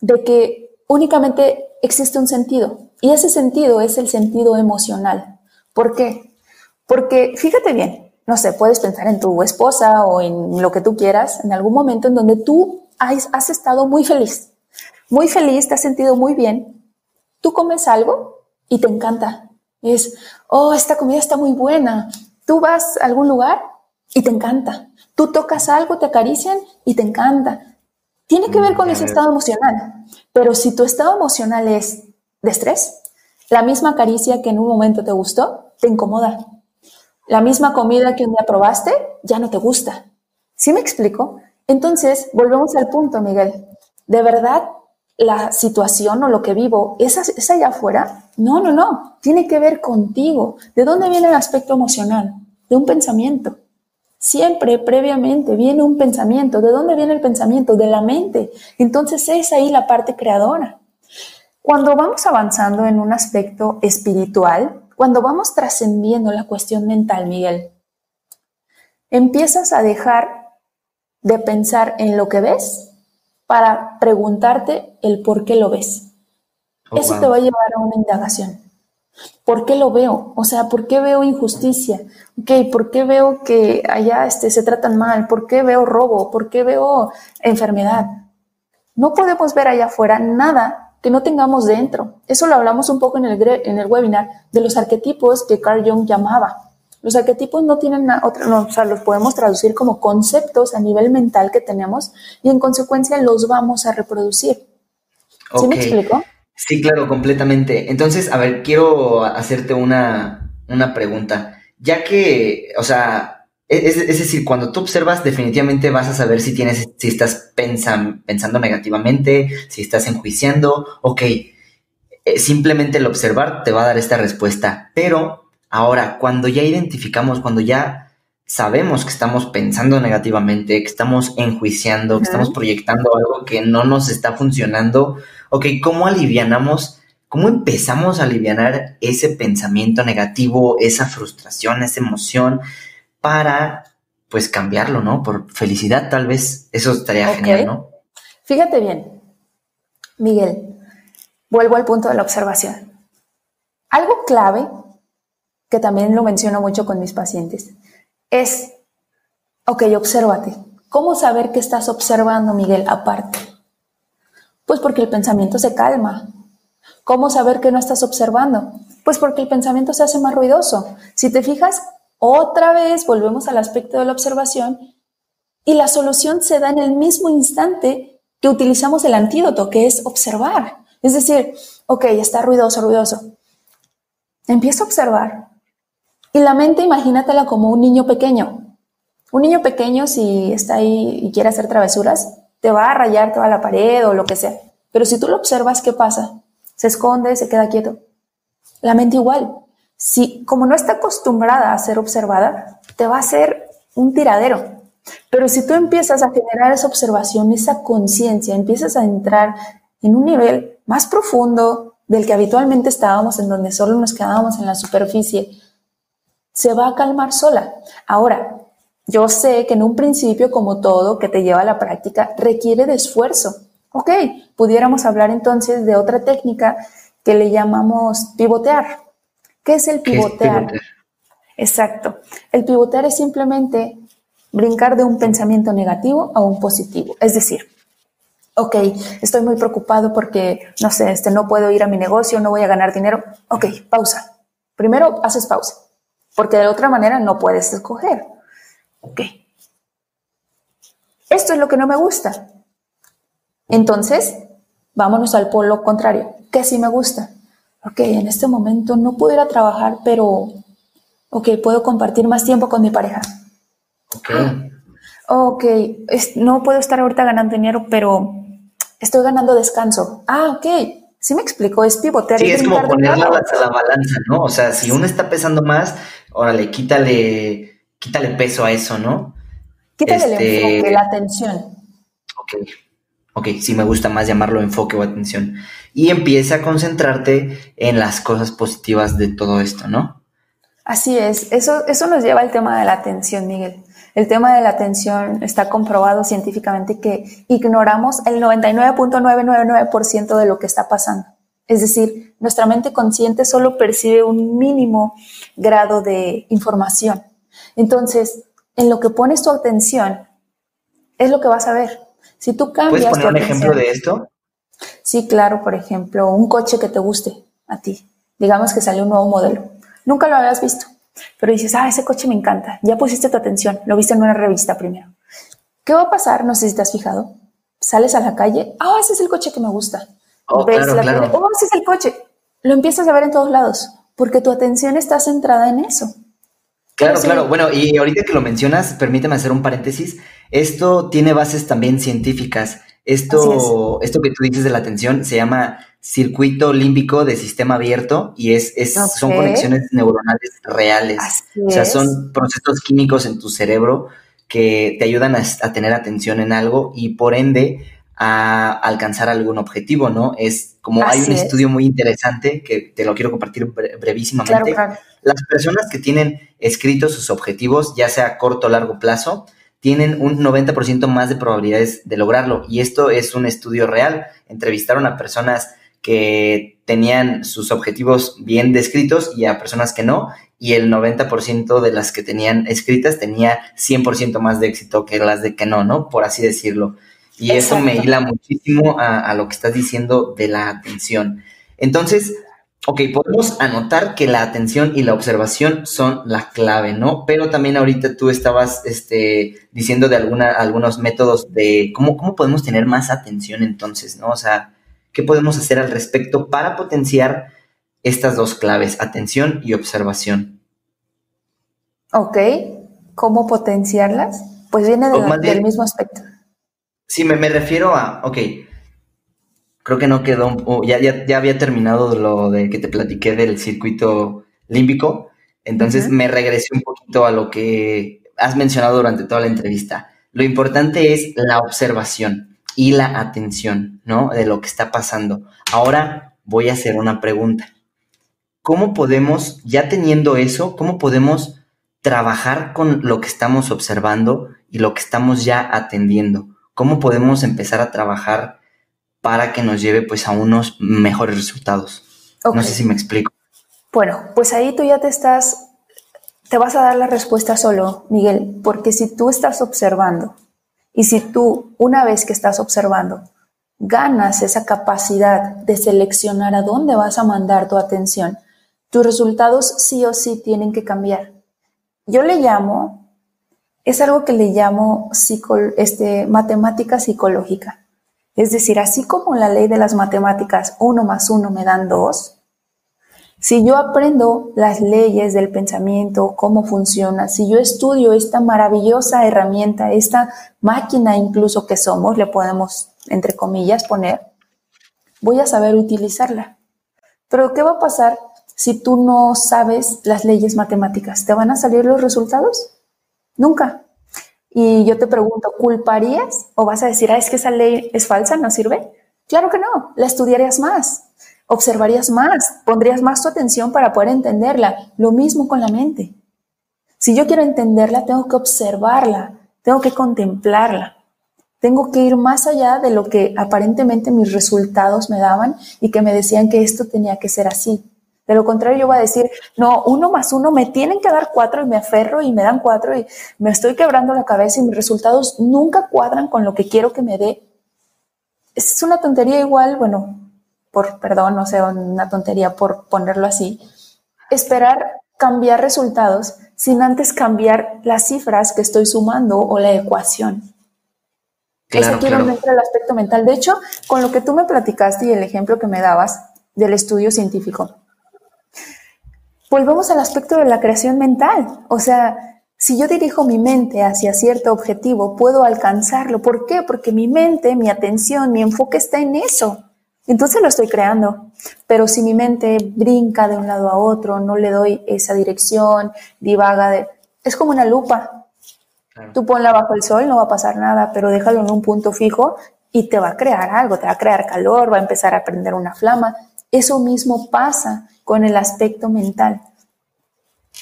de que únicamente existe un sentido y ese sentido es el sentido emocional. ¿Por qué? Porque fíjate bien, no sé, puedes pensar en tu esposa o en lo que tú quieras, en algún momento en donde tú has, estado muy feliz, muy feliz, te has sentido muy bien. Tú comes algo y te encanta. Es, oh, esta comida está muy buena. Tú vas a algún lugar y te encanta. Tú tocas algo, te acarician y te encanta. Tiene que ver con ese estado emocional. Pero si tu estado emocional es de estrés, la misma caricia que en un momento te gustó, te incomoda. La misma comida que un día probaste, ya no te gusta. ¿Sí me explico? Entonces, volvemos al punto, Miguel. ¿De verdad la situación o lo que vivo es, allá afuera? No, no, no. Tiene que ver contigo. ¿De dónde viene el aspecto emocional? De un pensamiento. Siempre, previamente, viene un pensamiento. ¿De dónde viene el pensamiento? De la mente. Entonces es ahí la parte creadora. Cuando vamos avanzando en un aspecto espiritual, cuando vamos trascendiendo la cuestión mental, Miguel, empiezas a dejar de pensar en lo que ves para preguntarte el por qué lo ves. Oh, Eso te va a llevar a una indagación. ¿Por qué lo veo? O sea, ¿por qué veo injusticia? Okay, ¿Por qué veo que allá este, se tratan mal? ¿Por qué veo robo? ¿Por qué veo enfermedad? No podemos ver allá afuera nada que no tengamos dentro. Eso lo hablamos un poco en el, en el webinar de los arquetipos que Carl Jung llamaba. Los arquetipos no tienen otra, no, o sea, los podemos traducir como conceptos a nivel mental que tenemos y en consecuencia los vamos a reproducir. ¿Sí me explico? Sí, claro, completamente. Entonces, a ver, quiero hacerte una, una pregunta. Ya que, o sea, es, es, decir, cuando tú observas, definitivamente vas a saber si tienes, si estás pensando negativamente, si estás enjuiciando, ok. Eh, simplemente el observar te va a dar esta respuesta. Pero ahora, cuando ya identificamos, cuando ya sabemos que estamos pensando negativamente, que estamos enjuiciando, que estamos proyectando algo que no nos está funcionando, ok, ¿cómo alivianamos? ¿Cómo empezamos a aliviar ese pensamiento negativo, esa frustración, esa emoción para, pues, cambiarlo, ¿no? Por felicidad, tal vez. Eso estaría genial, ¿no? Fíjate bien, Miguel, vuelvo al punto de la observación. Algo clave, que también lo menciono mucho con mis pacientes, es, ok, obsérvate. ¿Cómo saber que estás observando, Miguel, aparte? Pues porque el pensamiento se calma. ¿Cómo saber que no estás observando? Pues porque el pensamiento se hace más ruidoso. Si te fijas, otra vez volvemos al aspecto de la observación y la solución se da en el mismo instante que utilizamos el antídoto, que es observar. Es decir, ok, está ruidoso, ruidoso. Empiezo a observar. Y la mente, imagínatela como un niño pequeño. Un niño pequeño, si está ahí y quiere hacer travesuras, te va a rayar, te va a la pared o lo que sea. Pero si tú lo observas, ¿qué pasa? Se esconde, se queda quieto. La mente igual. Si, como no está acostumbrada a ser observada, te va a hacer un tiradero. Pero si tú empiezas a generar esa observación, esa conciencia, empiezas a entrar en un nivel más profundo del que habitualmente estábamos, en donde solo nos quedábamos en la superficie, se va a calmar sola. Ahora, yo sé que en un principio, como todo que te lleva a la práctica, requiere de esfuerzo. Ok, pudiéramos hablar entonces de otra técnica que le llamamos pivotear. ¿Qué es el pivotear? Exacto. El pivotear es simplemente brincar de un pensamiento negativo a un positivo. Es decir, ok, estoy muy preocupado porque, no sé, este, no puedo ir a mi negocio, no voy a ganar dinero. Ok, pausa. Primero haces pausa porque de otra manera no puedes escoger. Ok. Esto es lo que no me gusta. Entonces, vámonos al polo contrario. ¿Qué sí me gusta? Ok, en este momento no puedo ir a trabajar, pero, ok, puedo compartir más tiempo con mi pareja. Ok. Ok, no puedo estar ahorita ganando dinero, pero estoy ganando descanso. Ah, ok, sí me explico, es pivotear. Sí, es como poner la, la balanza, ¿no? O sea, si uno está pesando más, órale, quítale, quítale peso a eso, ¿no? Quítale el este, enfoque, la atención. Ok, ok, sí me gusta más llamarlo enfoque o atención. Y empieza a concentrarte en las cosas positivas de todo esto, ¿no? Así es, eso, eso nos lleva al tema de la atención, Miguel. El tema de la atención está comprobado científicamente que ignoramos el 99.999% de lo que está pasando. Es decir, nuestra mente consciente solo percibe un mínimo grado de información. Entonces, en lo que pones tu atención, es lo que vas a ver. Si tú cambias. ¿Puedes poner un ejemplo de esto? Sí, claro, por ejemplo, un coche que te guste a ti. Digamos que sale un nuevo modelo. Nunca lo habías visto, pero dices, ah, ese coche me encanta. Ya pusiste tu atención, lo viste en una revista primero. ¿Qué va a pasar? No sé si te has fijado. Sales a la calle, ah, ese es el coche que me gusta. Oh, claro, claro. oh, ese es el coche. Lo empiezas a ver en todos lados, porque tu atención está centrada en eso. Claro, claro. Bueno, y ahorita que lo mencionas, permíteme hacer un paréntesis. Esto tiene bases también científicas. Esto, esto que tú dices de la atención se llama circuito límbico de sistema abierto y es, es son conexiones neuronales reales. o sea, son procesos químicos en tu cerebro que te ayudan a, a tener atención en algo y por ende a alcanzar algún objetivo, ¿no? Es como hay un estudio muy interesante que te lo quiero compartir brevísimamente. Las personas que tienen escritos sus objetivos, ya sea a corto o largo plazo, tienen un 90% más de probabilidades de lograrlo. Y esto es un estudio real. Entrevistaron a personas que tenían sus objetivos bien descritos y a personas que no, y el 90% de las que tenían escritas tenía 100% más de éxito que las de que no, ¿no? Por así decirlo. Y eso me hila muchísimo a, lo que estás diciendo de la atención. Entonces, ok, podemos anotar que la atención y la observación son la clave, ¿no? Pero también ahorita tú estabas este, diciendo de alguna, algunos métodos de cómo, cómo podemos tener más atención entonces, ¿no? O sea, ¿qué podemos hacer al respecto para potenciar estas dos claves, atención y observación? Ok, ¿cómo potenciarlas? Pues viene del mismo aspecto. Sí, me, refiero a, ok, creo que no quedó, ya, ya, había terminado lo de que te platiqué del circuito límbico, entonces me regresé un poquito a lo que has mencionado durante toda la entrevista. Lo importante es la observación y la atención, ¿no? De lo que está pasando. Ahora voy a hacer una pregunta. ¿Cómo podemos, ya teniendo eso, cómo podemos trabajar con lo que estamos observando y lo que estamos ya atendiendo? ¿Cómo podemos empezar a trabajar para que nos lleve pues a unos mejores resultados? No sé si me explico. Bueno, pues ahí tú ya te estás, te vas a dar la respuesta solo, Miguel, porque si tú estás observando y si tú, una vez que estás observando, ganas esa capacidad de seleccionar a dónde vas a mandar tu atención, tus resultados sí o sí tienen que cambiar. Yo le llamo es algo que le llamo este, matemática psicológica. Es decir, así como la ley de las matemáticas, uno más uno me dan dos, si yo aprendo las leyes del pensamiento, cómo funciona, si yo estudio esta maravillosa herramienta, esta máquina incluso que somos, le podemos, entre comillas, poner, voy a saber utilizarla. Pero ¿qué va a pasar si tú no sabes las leyes matemáticas? ¿Te van a salir los resultados? Nunca. Y yo te pregunto, ¿culparías o vas a decir, ah, es que esa ley es falsa, no sirve? Claro que no, la estudiarías más, observarías más, pondrías más tu atención para poder entenderla. Lo mismo con la mente. Si yo quiero entenderla, tengo que observarla, tengo que contemplarla, tengo que ir más allá de lo que aparentemente mis resultados me daban y que me decían que esto tenía que ser así. De lo contrario, yo voy a decir, no, uno más uno me tienen que dar cuatro y me aferro y me dan cuatro y me estoy quebrando la cabeza y mis resultados nunca cuadran con lo que quiero que me dé. Es una tontería igual, bueno, por, perdón, no sé, una tontería por ponerlo así. Esperar cambiar resultados sin antes cambiar las cifras que estoy sumando o la ecuación. Claro, Eso quiero claro. el aspecto mental. De hecho, con lo que tú me platicaste y el ejemplo que me dabas del estudio científico, volvemos al aspecto de la creación mental. O sea, si yo dirijo mi mente hacia cierto objetivo, puedo alcanzarlo. ¿Por qué? Porque mi mente, mi atención, mi enfoque está en eso. Entonces lo estoy creando. Pero si mi mente brinca de un lado a otro, no le doy esa dirección, divaga de... Es como una lupa. Tú ponla bajo el sol, no va a pasar nada, pero déjalo en un punto fijo y te va a crear algo, te va a crear calor, va a empezar a prender una flama. Eso mismo pasa con el aspecto mental.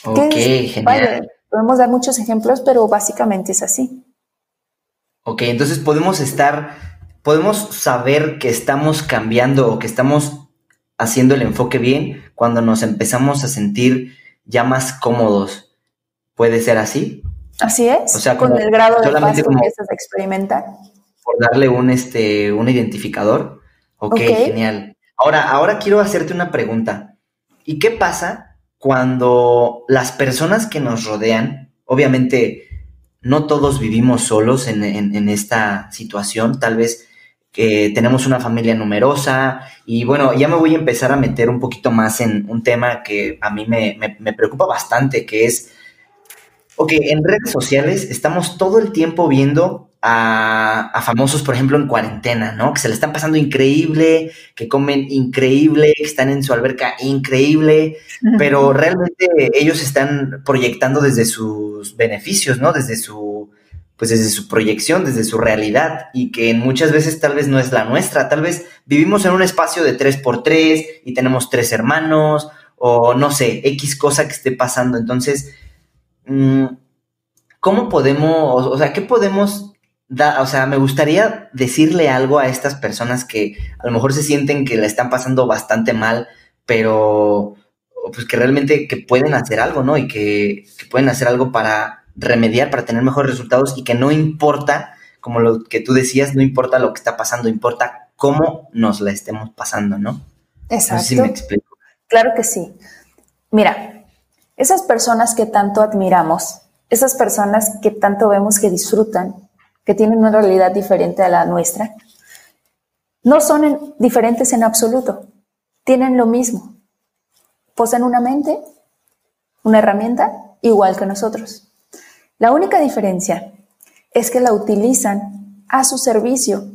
Ok, genial. podemos dar muchos ejemplos, pero básicamente es así. Ok, entonces podemos estar, podemos saber que estamos cambiando o que estamos haciendo el enfoque bien cuando nos empezamos a sentir ya más cómodos. ¿Puede ser así? Así es. O sea, con el grado de paz que empiezas a experimentar. Por darle un, este, un identificador. Ok, genial. Ahora, ahora quiero hacerte una pregunta. ¿Y qué pasa cuando las personas que nos rodean, obviamente no todos vivimos solos en, esta situación, tal vez que tenemos una familia numerosa y bueno, ya me voy a empezar a meter un poquito más en un tema que a mí me, me preocupa bastante, que es, ok, en redes sociales estamos todo el tiempo viendo a, famosos, por ejemplo, en cuarentena, ¿no? Que se le están pasando increíble, que comen increíble, que están en su alberca increíble, pero realmente ellos están proyectando desde sus beneficios, ¿no? Desde su, pues desde su proyección, desde su realidad, y que muchas veces tal vez no es la nuestra, tal vez vivimos en un espacio de tres por tres y tenemos tres hermanos, o no sé, X cosa que esté pasando. Entonces, mm, ¿cómo podemos, o sea, qué podemos o sea, me gustaría decirle algo a estas personas que a lo mejor se sienten que la están pasando bastante mal, pero pues que realmente que pueden hacer algo, ¿no? Y que, pueden hacer algo para remediar, para tener mejores resultados y que no importa, como lo que tú decías, no importa lo que está pasando, importa cómo nos la estemos pasando, ¿no? Exacto. No sé si me explico. Claro que sí. Mira, esas personas que tanto admiramos, esas personas que tanto vemos que disfrutan, que tienen una realidad diferente a la nuestra, no son diferentes en absoluto, tienen lo mismo. Poseen una mente, una herramienta igual que nosotros. La única diferencia es que la utilizan a su servicio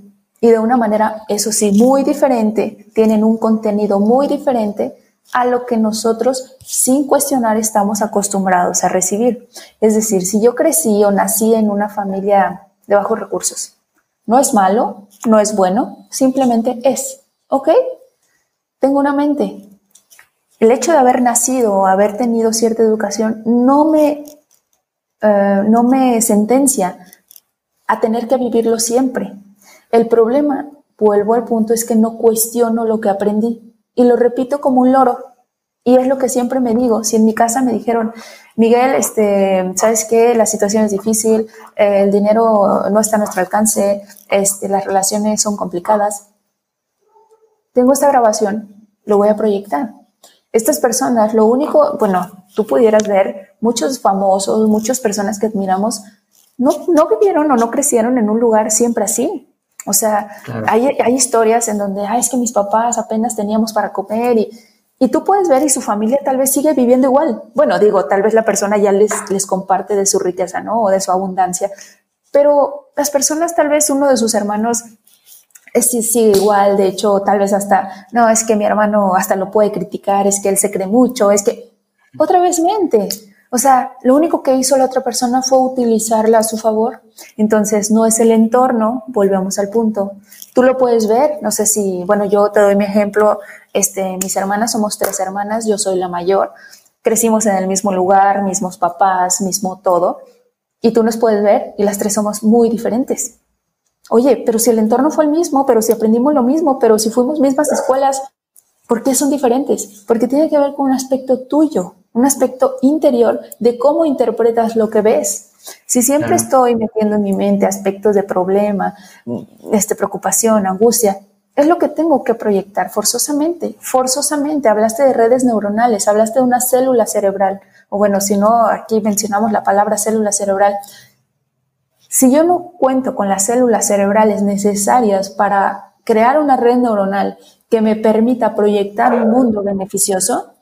y de una manera, eso sí, muy diferente, tienen un contenido muy diferente a lo que nosotros sin cuestionar estamos acostumbrados a recibir. Es decir, si yo crecí o nací en una familia de bajos recursos, no es malo, no es bueno, simplemente es. ¿Ok? Tengo una mente. El hecho de haber nacido o haber tenido cierta educación no me, eh, no me sentencia a tener que vivirlo siempre. El problema, vuelvo al punto, es que no cuestiono lo que aprendí y lo repito como un loro. Y es lo que siempre me digo. Si en mi casa me dijeron, Miguel, este, ¿sabes qué? La situación es difícil, el dinero no está a nuestro alcance, este, las relaciones son complicadas. Tengo esta grabación, lo voy a proyectar. Estas personas, lo único, bueno, tú pudieras ver muchos famosos, muchas personas que admiramos, no, no vivieron o no crecieron en un lugar siempre así. O sea, hay, hay, historias en donde, es que mis papás apenas teníamos para comer y, y tú puedes ver y su familia tal vez sigue viviendo igual. Bueno, digo, tal vez la persona ya les, les comparte de su riqueza, ¿no? O de su abundancia. Pero las personas, tal vez uno de sus hermanos sí, sí, igual, de hecho, tal vez hasta, no, es que mi hermano hasta lo puede criticar, es que él se cree mucho, es que otra vez mente. O sea, lo único que hizo la otra persona fue utilizarla a su favor. Entonces, no es el entorno, volvemos al punto. Tú lo puedes ver, no sé si, bueno, yo te doy mi ejemplo, este, mis hermanas somos tres hermanas, yo soy la mayor, crecimos en el mismo lugar, mismos papás, mismo todo, y tú nos puedes ver y las tres somos muy diferentes. Oye, pero si el entorno fue el mismo, pero si aprendimos lo mismo, pero si fuimos mismas escuelas, ¿por qué son diferentes? Porque tiene que ver con un aspecto tuyo, un aspecto interior de cómo interpretas lo que ves. Si siempre estoy metiendo en mi mente aspectos de problema, este, preocupación, angustia, es lo que tengo que proyectar forzosamente, forzosamente. Hablaste de redes neuronales, hablaste de una célula cerebral, o bueno, si no, aquí mencionamos la palabra célula cerebral. Si yo no cuento con las células cerebrales necesarias para crear una red neuronal que me permita proyectar un mundo beneficioso,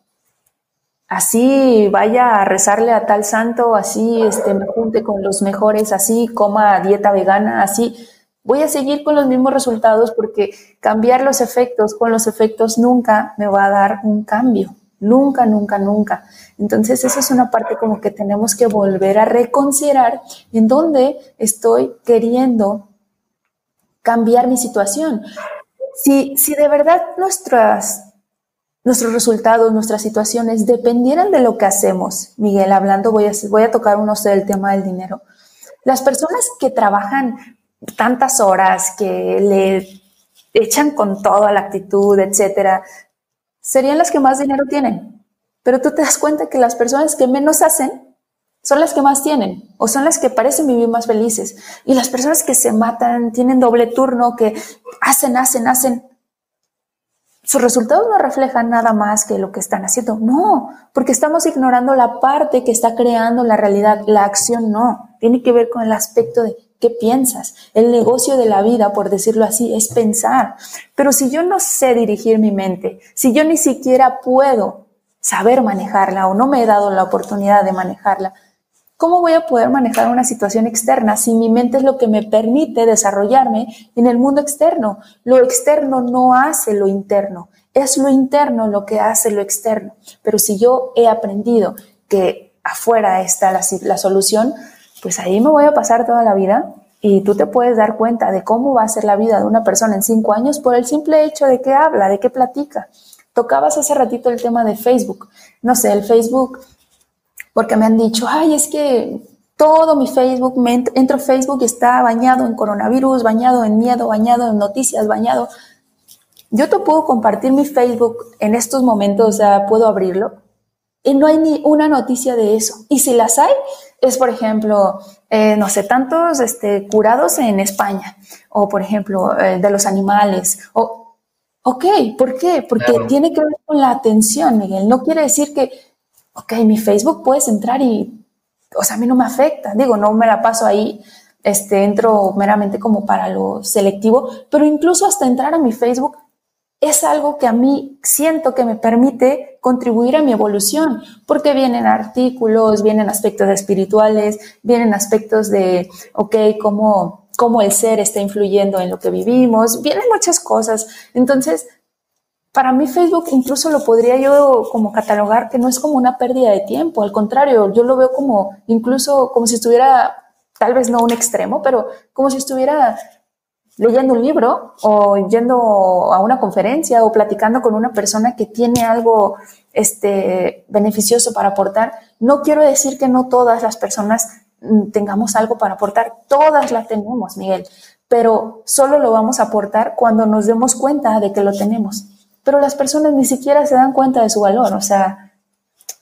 así vaya a rezarle a tal santo, así este, me junte con los mejores, así coma dieta vegana, así voy a seguir con los mismos resultados porque cambiar los efectos con los efectos nunca me va a dar un cambio. Nunca, nunca, nunca. Entonces, eso es una parte como que tenemos que volver a reconsiderar en dónde estoy queriendo cambiar mi situación. Si, si de verdad nuestras nuestros resultados, nuestras situaciones dependieran de lo que hacemos. Miguel, hablando, voy a, voy a tocar uno del tema del dinero. Las personas que trabajan tantas horas, que le echan con toda la actitud, etcétera, serían las que más dinero tienen. Pero tú te das cuenta que las personas que menos hacen son las que más tienen o son las que parecen vivir más felices. Y las personas que se matan, tienen doble turno, que hacen, hacen, hacen, sus resultados no reflejan nada más que lo que están haciendo. No, porque estamos ignorando la parte que está creando la realidad. La acción no. Tiene que ver con el aspecto de qué piensas. El negocio de la vida, por decirlo así, es pensar. Pero si yo no sé dirigir mi mente, si yo ni siquiera puedo saber manejarla o no me he dado la oportunidad de manejarla, ¿Cómo voy a poder manejar una situación externa si mi mente es lo que me permite desarrollarme en el mundo externo? Lo externo no hace lo interno, es lo interno lo que hace lo externo. Pero si yo he aprendido que afuera está la, solución, pues ahí me voy a pasar toda la vida y tú te puedes dar cuenta de cómo va a ser la vida de una persona en cinco años por el simple hecho de que habla, de que platica. Tocabas hace ratito el tema de Facebook. No sé, el Facebook porque me han dicho, ay, es que todo mi Facebook, me entro, Facebook y está bañado en coronavirus, bañado en miedo, bañado en noticias, bañado. Yo te puedo compartir mi Facebook en estos momentos, o sea, puedo abrirlo y no hay ni una noticia de eso. Y si las hay, es, por ejemplo, eh, no sé, tantos este, curados en España, o por ejemplo, eh, de los animales, o, ok, ¿por qué? Porque tiene que ver con la atención, Miguel. No quiere decir que, ok, mi Facebook puedes entrar y, o sea, a mí no me afecta, digo, no me la paso ahí, este, entro meramente como para lo selectivo, pero incluso hasta entrar a mi Facebook es algo que a mí siento que me permite contribuir a mi evolución, porque vienen artículos, vienen aspectos espirituales, vienen aspectos de, ok, cómo, cómo el ser está influyendo en lo que vivimos, vienen muchas cosas. Entonces, para mí Facebook incluso lo podría yo como catalogar que no es como una pérdida de tiempo, al contrario, yo lo veo como incluso como si estuviera, tal vez no un extremo, pero como si estuviera leyendo un libro o yendo a una conferencia o platicando con una persona que tiene algo este, beneficioso para aportar. No quiero decir que no todas las personas mm, tengamos algo para aportar, todas la tenemos, Miguel, pero solo lo vamos a aportar cuando nos demos cuenta de que lo tenemos. Pero las personas ni siquiera se dan cuenta de su valor, o sea,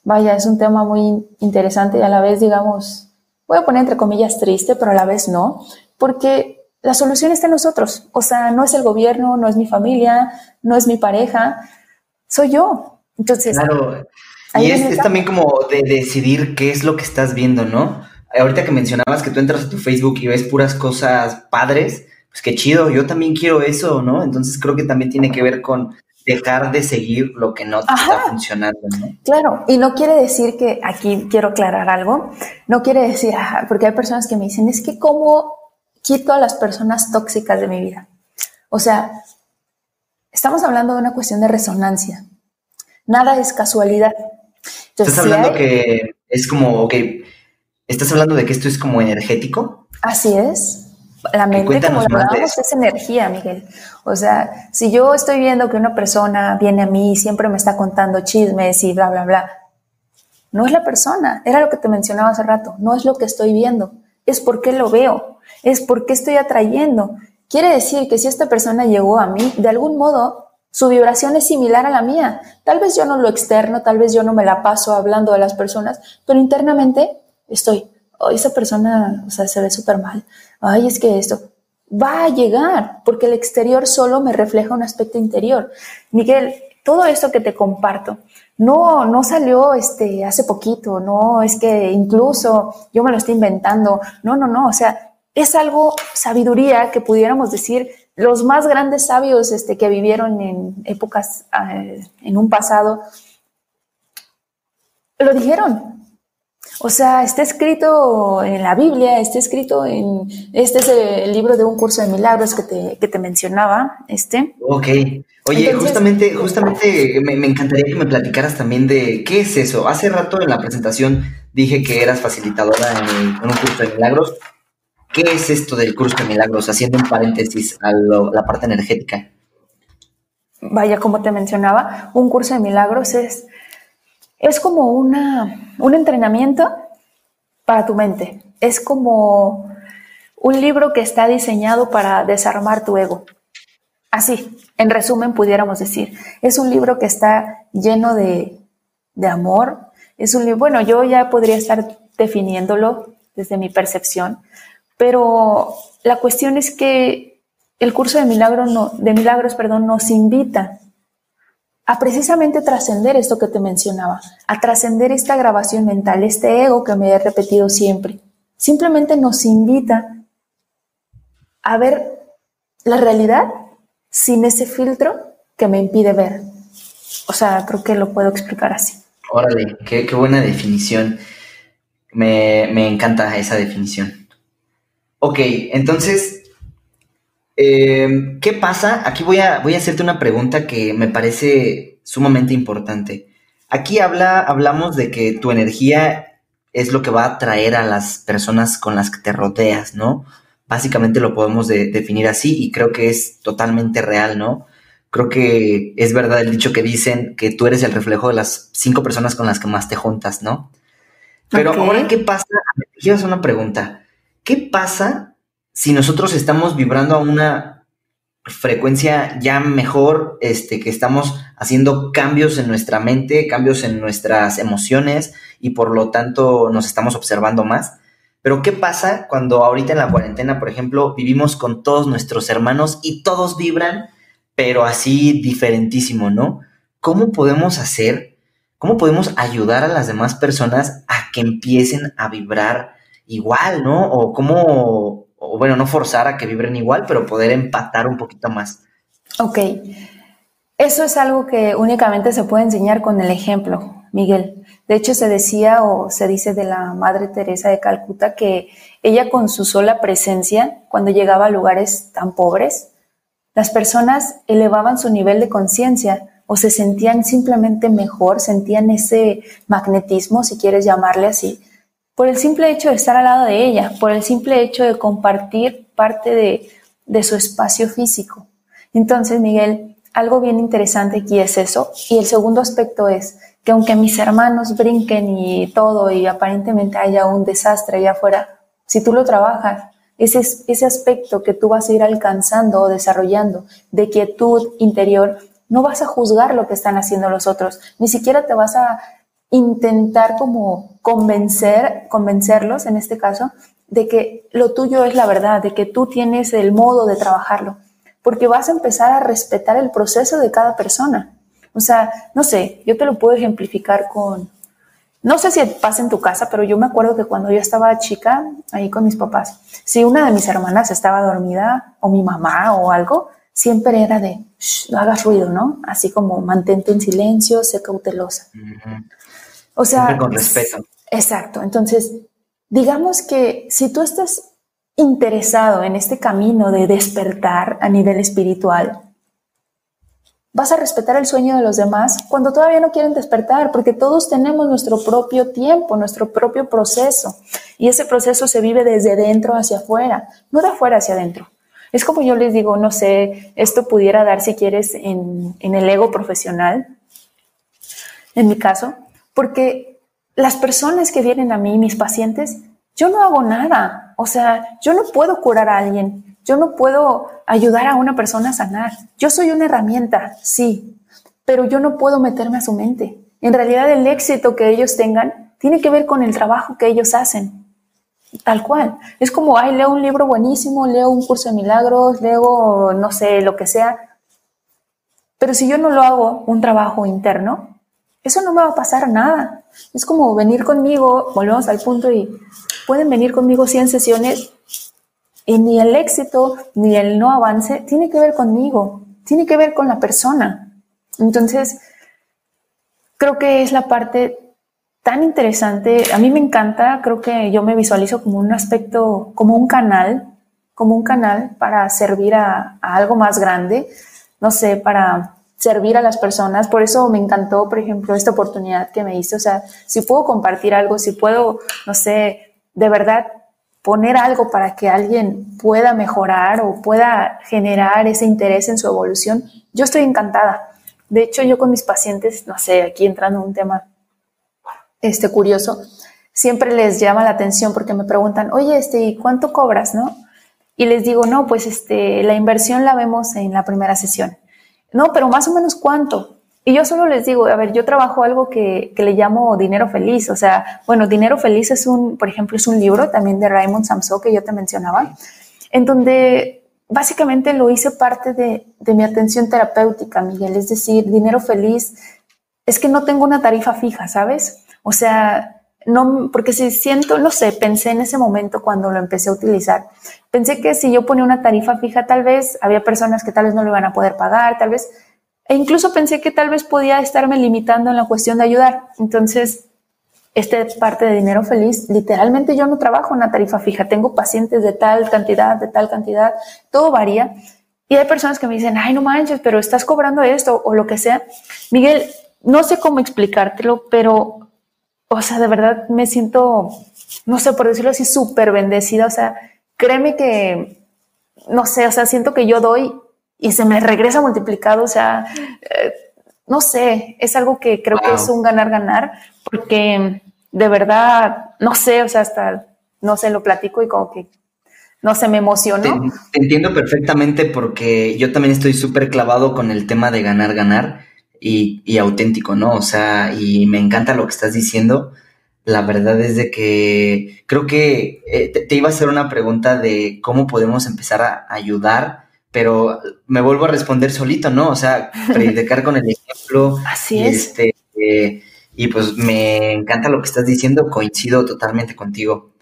vaya, es un tema muy interesante y a la vez, digamos, voy a poner entre comillas triste, pero a la vez no, porque la solución está en nosotros. O sea, no es el gobierno, no es mi familia, no es mi pareja, soy yo. Entonces, claro. Y es, también como de decidir qué es lo que estás viendo, ¿no? Ahorita que mencionabas que tú entras a tu Facebook y ves puras cosas padres, pues qué chido, yo también quiero eso, ¿no? Entonces creo que también tiene que ver con dejar de seguir lo que no te está funcionando, ¿no? Claro, y no quiere decir que, aquí quiero aclarar algo, no quiere decir, porque hay personas que me dicen, es que cómo quito a las personas tóxicas de mi vida. O sea, estamos hablando de una cuestión de resonancia. Nada es casualidad. estás hablando que es como, ok, estás hablando de que esto es como energético. Así es. La mente, como lo hablamos, es energía, Miguel. O sea, si yo estoy viendo que una persona viene a mí y siempre me está contando chismes y bla, bla, bla, no es la persona, era lo que te mencionaba hace rato, no es lo que estoy viendo, es porque lo veo es por qué estoy atrayendo. Quiere decir que si esta persona llegó a mí, de algún modo su vibración es similar a la mía. Tal vez yo no lo externo, tal vez yo no me la paso hablando de las personas, pero internamente estoy, oh, esa persona, o sea, se ve súper mal. Ay, es que esto va a llegar, porque el exterior solo me refleja un aspecto interior. Miguel, todo esto que te comparto, no, no salió este, hace poquito, no es que incluso yo me lo estoy inventando, no, no, no, o sea, es algo, sabiduría, que pudiéramos decir, los más grandes sabios este, que vivieron en épocas, eh, en un pasado, lo dijeron. O sea, está escrito en la Biblia, está escrito en, este es el libro de un curso de milagros que te, que te mencionaba, este. Ok. Oye, justamente, justamente me, me, encantaría que me platicaras también de qué es eso. Hace rato en la presentación dije que eras facilitadora en, en un curso de milagros. ¿Qué es esto del curso de milagros? Haciendo un paréntesis a la parte energética. Vaya, como te mencionaba, un curso de milagros es, es como una, un entrenamiento para tu mente. Es como un libro que está diseñado para desarmar tu ego. Así, en resumen, pudiéramos decir. Es un libro que está lleno de, de amor. Es un libro, bueno, yo ya podría estar definiéndolo desde mi percepción, pero la cuestión es que el curso de, milagro de milagros perdón, nos invita a precisamente trascender esto que te mencionaba, a trascender esta grabación mental, este ego que me he repetido siempre. Simplemente nos invita a ver la realidad sin ese filtro que me impide ver. O sea, creo que lo puedo explicar así. Órale, qué, buena definición. Me, me encanta esa definición. Ok, entonces, em, ¿qué pasa? Aquí voy a, voy a hacerte una pregunta que me parece sumamente importante. Aquí habla, hablamos de que tu energía es lo que va a atraer a las personas con las que te rodeas, ¿no? Básicamente lo podemos definir así y creo que es totalmente real, ¿no? Creo que es verdad el dicho que dicen que tú eres el reflejo de las cinco personas con las que más te juntas, ¿no? Pero ahora, ¿qué pasa? Quiero hacer una pregunta. ¿Qué pasa si nosotros estamos vibrando a una frecuencia ya mejor, este, que estamos haciendo cambios en nuestra mente, cambios en nuestras emociones y por lo tanto nos estamos observando más. Pero ¿qué pasa cuando ahorita en la cuarentena, por ejemplo, vivimos con todos nuestros hermanos y todos vibran, pero así diferentísimo, ¿no? ¿Cómo podemos hacer, cómo podemos ayudar a las demás personas a que empiecen a vibrar igual, ¿no? O cómo, o bueno, no forzar a que vibren igual, pero poder empatar un poquito más. Ok. Eso es algo que únicamente se puede enseñar con el ejemplo, Miguel. De hecho, se decía o se dice de la Madre Teresa de Calcuta que ella con su sola presencia, cuando llegaba a lugares tan pobres, las personas elevaban su nivel de conciencia o se sentían simplemente mejor, sentían ese magnetismo, si quieres llamarle así, por el simple hecho de estar al lado de ella, por el simple hecho de compartir parte de, su espacio físico. Entonces, Miguel, algo bien interesante aquí es eso. Y el segundo aspecto es que aunque mis hermanos brinquen y todo y aparentemente haya un desastre allá afuera, si tú lo trabajas, ese, ese aspecto que tú vas a ir alcanzando o desarrollando de quietud interior, no vas a juzgar lo que están haciendo los otros, ni siquiera te vas a intentar como convencer, convencerlos en este caso, de que lo tuyo es la verdad, de que tú tienes el modo de trabajarlo, porque vas a empezar a respetar el proceso de cada persona. O sea, no sé, yo te lo puedo ejemplificar con, no sé si pasa en tu casa, pero yo me acuerdo que cuando yo estaba chica, ahí con mis papás, si una de mis hermanas estaba dormida, o mi mamá o algo, siempre era de, no hagas ruido, ¿no? Así como mantente en silencio, sé cautelosa. O sea, con respeto. Exacto. Entonces, digamos que si tú estás interesado en este camino de despertar a nivel espiritual, vas a respetar el sueño de los demás cuando todavía no quieren despertar, porque todos tenemos nuestro propio tiempo, nuestro propio proceso, y ese proceso se vive desde dentro hacia afuera, no de afuera hacia adentro. Es como yo les digo, no sé, esto pudiera dar si quieres en, en el ego profesional, en mi caso, porque las personas que vienen a mí, mis pacientes, yo no hago nada. O sea, yo no puedo curar a alguien. Yo no puedo ayudar a una persona a sanar. Yo soy una herramienta, sí, pero yo no puedo meterme a su mente. En realidad el éxito que ellos tengan tiene que ver con el trabajo que ellos hacen. Tal cual. Es como, ay, leo un libro buenísimo, leo un curso de milagros, leo, no sé, lo que sea. Pero si yo no lo hago un trabajo interno, eso no me va a pasar nada. Es como venir conmigo, volvemos al punto y pueden venir conmigo 100 sesiones y ni el éxito ni el no avance tiene que ver conmigo, tiene que ver con la persona. Entonces, creo que es la parte tan interesante. A mí me encanta, creo que yo me visualizo como un aspecto, como un canal, como un canal para servir a, a algo más grande, no sé, para servir a las personas. Por eso me encantó, por ejemplo, esta oportunidad que me hizo. O sea, si puedo compartir algo, si puedo, no sé, de verdad poner algo para que alguien pueda mejorar o pueda generar ese interés en su evolución, yo estoy encantada. De hecho, yo con mis pacientes, no sé, aquí entrando en un tema este curioso, siempre les llama la atención porque me preguntan, oye, este, ¿y cuánto cobras, no? Y les digo, no, pues este, la inversión la vemos en la primera sesión. No, pero más o menos cuánto. Y yo solo les digo, a ver, yo trabajo algo que, le llamo dinero feliz. O sea, bueno, dinero feliz es un, por ejemplo, es un libro también de Raymond Samso que yo te mencionaba, en donde básicamente lo hice parte de, de mi atención terapéutica, Miguel. Es decir, dinero feliz es que no tengo una tarifa fija, ¿sabes? O sea, no, porque si siento, no sé, pensé en ese momento cuando lo empecé a utilizar, pensé que si yo ponía una tarifa fija, tal vez había personas que tal vez no lo iban a poder pagar, tal vez, e incluso pensé que tal vez podía estarme limitando en la cuestión de ayudar. Entonces, esta parte de dinero feliz, literalmente yo no trabajo en una tarifa fija, tengo pacientes de tal cantidad, de tal cantidad, todo varía. Y hay personas que me dicen, ay, no manches, pero estás cobrando esto o lo que sea. Miguel, no sé cómo explicártelo, pero o sea, de verdad me siento, no sé, por decirlo así, súper bendecida. O sea, créeme que, no sé, o sea, siento que yo doy y se me regresa multiplicado. O sea, eh, no sé, es algo que creo que es un ganar-ganar, porque de verdad, no sé, o sea, hasta, no sé, lo platico y como que no se me emocionó. Te, entiendo perfectamente porque yo también estoy súper clavado con el tema de ganar, ganar y, auténtico, ¿no? O sea, y me encanta lo que estás diciendo. La verdad es de que creo que eh, te, iba a hacer una pregunta de cómo podemos empezar a ayudar, pero me vuelvo a responder solito, ¿no? O sea, predicar con el ejemplo. Así es. Este, eh, y pues me encanta lo que estás diciendo, coincido totalmente contigo.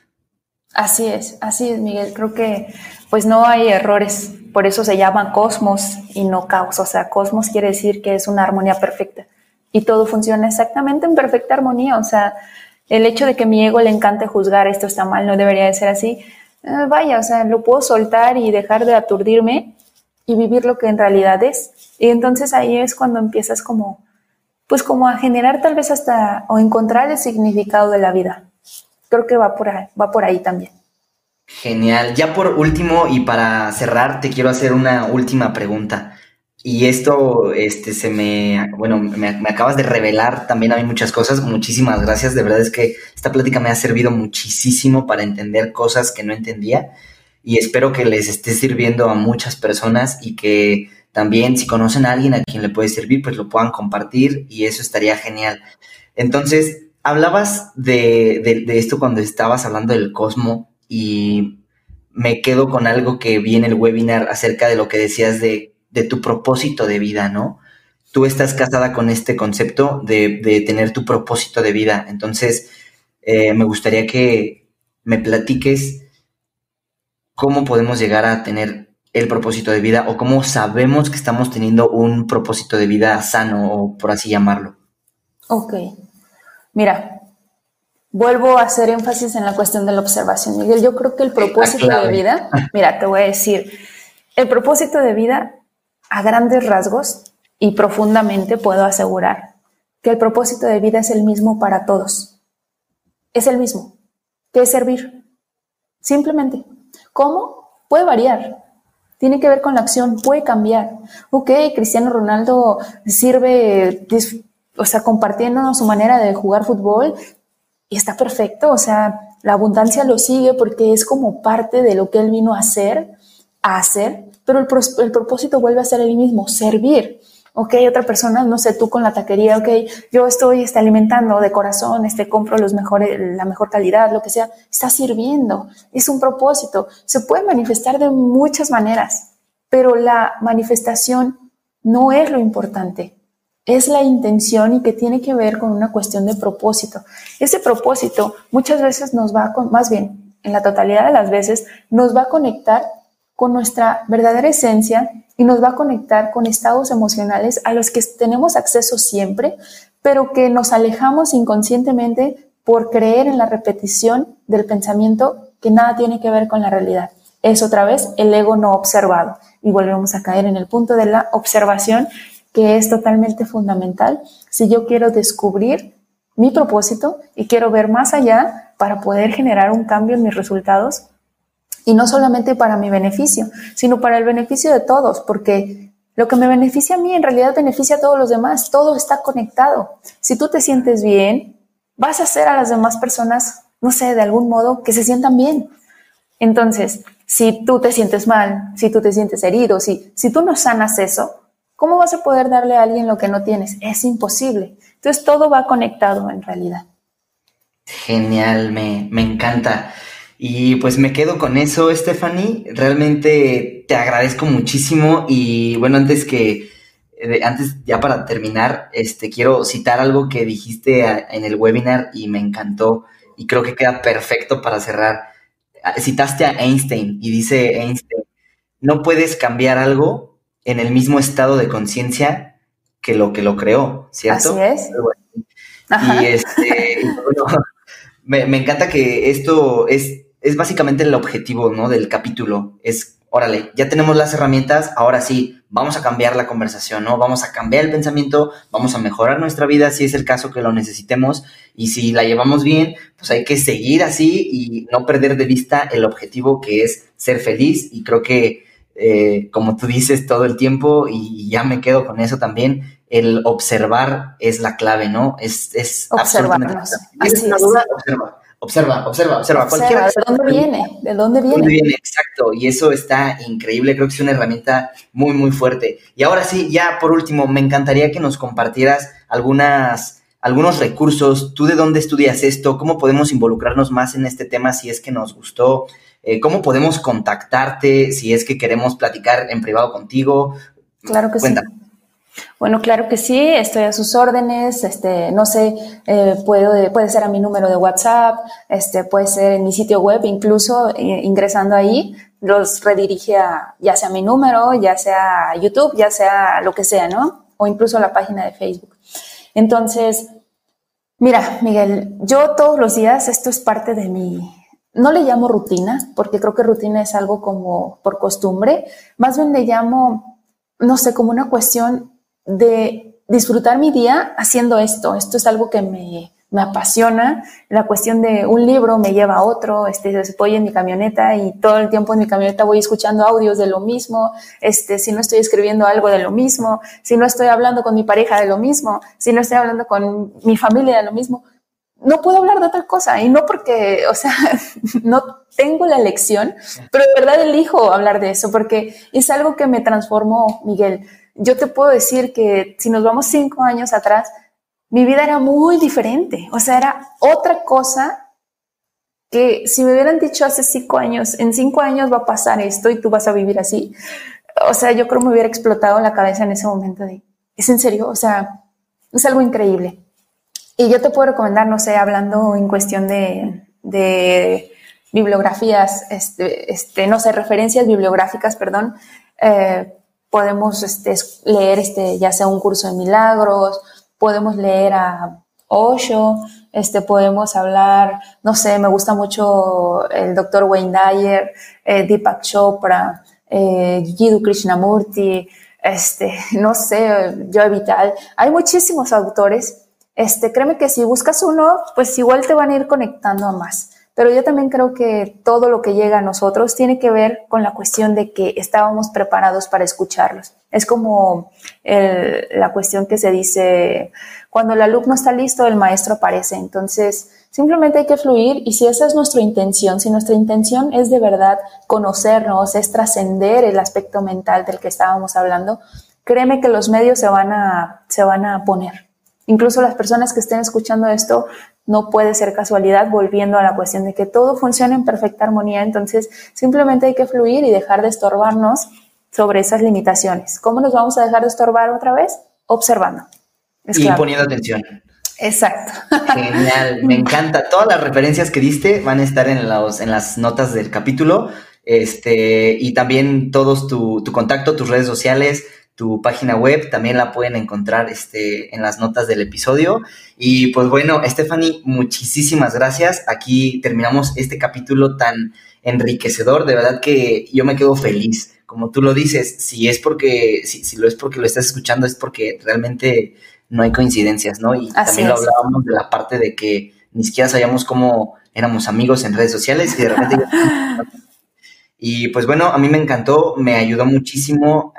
Así es, así es, Miguel. Creo que pues no hay errores, por eso se llama cosmos y no caos. O sea, cosmos quiere decir que es una armonía perfecta y todo funciona exactamente en perfecta armonía. O sea, el hecho de que mi ego le encante juzgar esto está mal, no debería de ser así. Eh, vaya, o sea, lo puedo soltar y dejar de aturdirme y vivir lo que en realidad es. Y entonces ahí es cuando empiezas como, pues como a generar tal vez hasta o encontrar el significado de la vida creo que va por ahí, va por ahí también. Genial. Ya por último y para cerrar, te quiero hacer una última pregunta. Y esto, este, se me, bueno, me, acabas de revelar también a mí muchas cosas. Muchísimas gracias. De verdad es que esta plática me ha servido muchísimo para entender cosas que no entendía. Y espero que les esté sirviendo a muchas personas y que también si conocen a alguien a quien le puede servir, pues lo puedan compartir y eso estaría genial. Entonces, hablabas de, esto cuando estabas hablando del cosmo y me quedo con algo que vi en el webinar acerca de lo que decías de, tu propósito de vida, ¿no? Tú estás casada con este concepto de, tener tu propósito de vida. Entonces, eh, me gustaría que me platiques cómo podemos llegar a tener el propósito de vida o cómo sabemos que estamos teniendo un propósito de vida sano o por así llamarlo. Ok. Mira, vuelvo a hacer énfasis en la cuestión de la observación, Miguel. Yo creo que el propósito de vida, mira, te voy a decir, el propósito de vida a grandes rasgos y profundamente puedo asegurar que el propósito de vida es el mismo para todos. Es el mismo, que es servir. Simplemente. ¿Cómo? Puede variar. Tiene que ver con la acción, puede cambiar. Ok, Cristiano Ronaldo sirve o sea, compartiéndonos su manera de jugar fútbol y está perfecto, o sea, la abundancia lo sigue porque es como parte de lo que él vino a hacer, a hacer, pero el, el propósito vuelve a ser el mismo, servir. Ok, otra persona, no sé, tú con la taquería, ok, yo estoy está alimentando de corazón, este, compro los mejores, la mejor calidad, lo que sea, está sirviendo, es un propósito. Se puede manifestar de muchas maneras, pero la manifestación no es lo importante es la intención y que tiene que ver con una cuestión de propósito. Ese propósito muchas veces nos va a, más bien, en la totalidad de las veces, nos va a conectar con nuestra verdadera esencia y nos va a conectar con estados emocionales a los que tenemos acceso siempre, pero que nos alejamos inconscientemente por creer en la repetición del pensamiento que nada tiene que ver con la realidad. Es otra vez el ego no observado. Y volvemos a caer en el punto de la observación que es totalmente fundamental si yo quiero descubrir mi propósito y quiero ver más allá para poder generar un cambio en mis resultados y no solamente para mi beneficio, sino para el beneficio de todos, porque lo que me beneficia a mí en realidad beneficia a todos los demás, todo está conectado. Si tú te sientes bien, vas a hacer a las demás personas, no sé, de algún modo que se sientan bien. Entonces, si tú te sientes mal, si tú te sientes herido, si, si tú no sanas eso, ¿Cómo vas a poder darle a alguien lo que no tienes? Es imposible. Entonces todo va conectado en realidad. Genial, me, encanta. Y pues me quedo con eso, Stephanie. Realmente te agradezco muchísimo. Y bueno, antes que, eh, antes ya para terminar, este, quiero citar algo que dijiste en el webinar y me encantó. Y creo que queda perfecto para cerrar. Ah, citaste a Einstein y dice Einstein, no puedes cambiar algo en el mismo estado de conciencia que lo que lo creó, ¿cierto? Así es. Y este, bueno, me, encanta que esto es, es básicamente el objetivo, ¿no? Del capítulo. Es, órale, ya tenemos las herramientas, ahora sí, vamos a cambiar la conversación, ¿no? Vamos a cambiar el pensamiento, vamos a mejorar nuestra vida si es el caso que lo necesitemos y si la llevamos bien, pues hay que seguir así y no perder de vista el objetivo que es ser feliz y creo que eh, como tú dices todo el tiempo, y ya me quedo con eso también, el observar es la clave, ¿no? Es, es absolutamente. ¿Tienes una duda? Observa. observa, observa, observa. observa ¿De dónde viene? ¿De dónde viene? ¿Dónde viene? Exacto. Y eso está increíble. Creo que es una herramienta muy, muy fuerte. Y ahora sí, ya por último, me encantaría que nos compartieras algunas, algunos recursos. ¿Tú de dónde estudias esto? ¿Cómo podemos involucrarnos más en este tema si es que nos gustó? Eh, ¿Cómo podemos contactarte si es que queremos platicar en privado contigo? Claro que sí. Bueno, claro que sí, estoy a sus órdenes, este, no sé, eh, puedo, puede ser a mi número de WhatsApp, este, puede ser en mi sitio web, incluso eh, ingresando ahí, los redirige a, ya sea mi número, ya sea YouTube, ya sea lo que sea, ¿no? O incluso a la página de Facebook. Entonces, mira, Miguel, yo todos los días, esto es parte de mi, no le llamo rutina, porque creo que rutina es algo como por costumbre, más bien le llamo, no sé, como una cuestión de disfrutar mi día haciendo esto. Esto es algo que me, me apasiona. La cuestión de un libro me lleva a otro. Este, voy en mi camioneta y todo el tiempo en mi camioneta voy escuchando audios de lo mismo. Este, si no estoy escribiendo algo de lo mismo, si no estoy hablando con mi pareja de lo mismo, si no estoy hablando con mi familia de lo mismo, no puedo hablar de otra cosa. Y no porque, o sea, no tengo la elección, pero de verdad elijo hablar de eso porque es algo que me transformó, Miguel yo te puedo decir que si nos vamos cinco años atrás, mi vida era muy diferente. O sea, era otra cosa que si me hubieran dicho hace cinco años, en cinco años va a pasar esto y tú vas a vivir así. O sea, yo creo me hubiera explotado la cabeza en ese momento de, ¿es en serio? O sea, es algo increíble. Y yo te puedo recomendar, no sé, hablando en cuestión de, bibliografías, este, este, no sé, referencias bibliográficas, perdón, eh, podemos este, leer este, ya sea un curso de milagros, podemos leer a Osho, este, podemos hablar, no sé, me gusta mucho el doctor Wayne Dyer, eh, Deepak Chopra, eh, Krishnamurti, este, no sé, Joe Vital. Hay muchísimos autores. Este, créeme que si buscas uno, pues igual te van a ir conectando a más. Pero yo también creo que todo lo que llega a nosotros tiene que ver con la cuestión de que estábamos preparados para escucharlos. Es como la cuestión que se dice, cuando el alumno está listo, el maestro aparece. Entonces, simplemente hay que fluir y si esa es nuestra intención, si nuestra intención es de verdad conocernos, es trascender el aspecto mental del que estábamos hablando, créeme que los medios se van a, se van a poner. Incluso las personas que estén escuchando esto no puede ser casualidad, volviendo a la cuestión de que todo funciona en perfecta armonía, entonces simplemente hay que fluir y dejar de estorbarnos sobre esas limitaciones. ¿Cómo nos vamos a dejar de estorbar otra vez? Observando. y poniendo atención. Exacto. Genial, me encanta. Todas las referencias que diste van a estar en, los, en las notas del capítulo. Este, y también todos tu, tu contacto, tus redes sociales, tu página web, también la pueden encontrar este, en las notas del episodio. Y pues bueno, Stephanie, muchísimas gracias. Aquí terminamos este capítulo tan enriquecedor, de verdad que yo me quedo feliz. Como tú lo dices, si es porque, si, si lo es porque lo estás escuchando, es porque realmente no hay coincidencias, ¿no? Y también lo hablábamos de la parte de que ni siquiera sabíamos cómo éramos amigos en redes sociales y de repente... y pues bueno, a mí me encantó, me ayudó muchísimo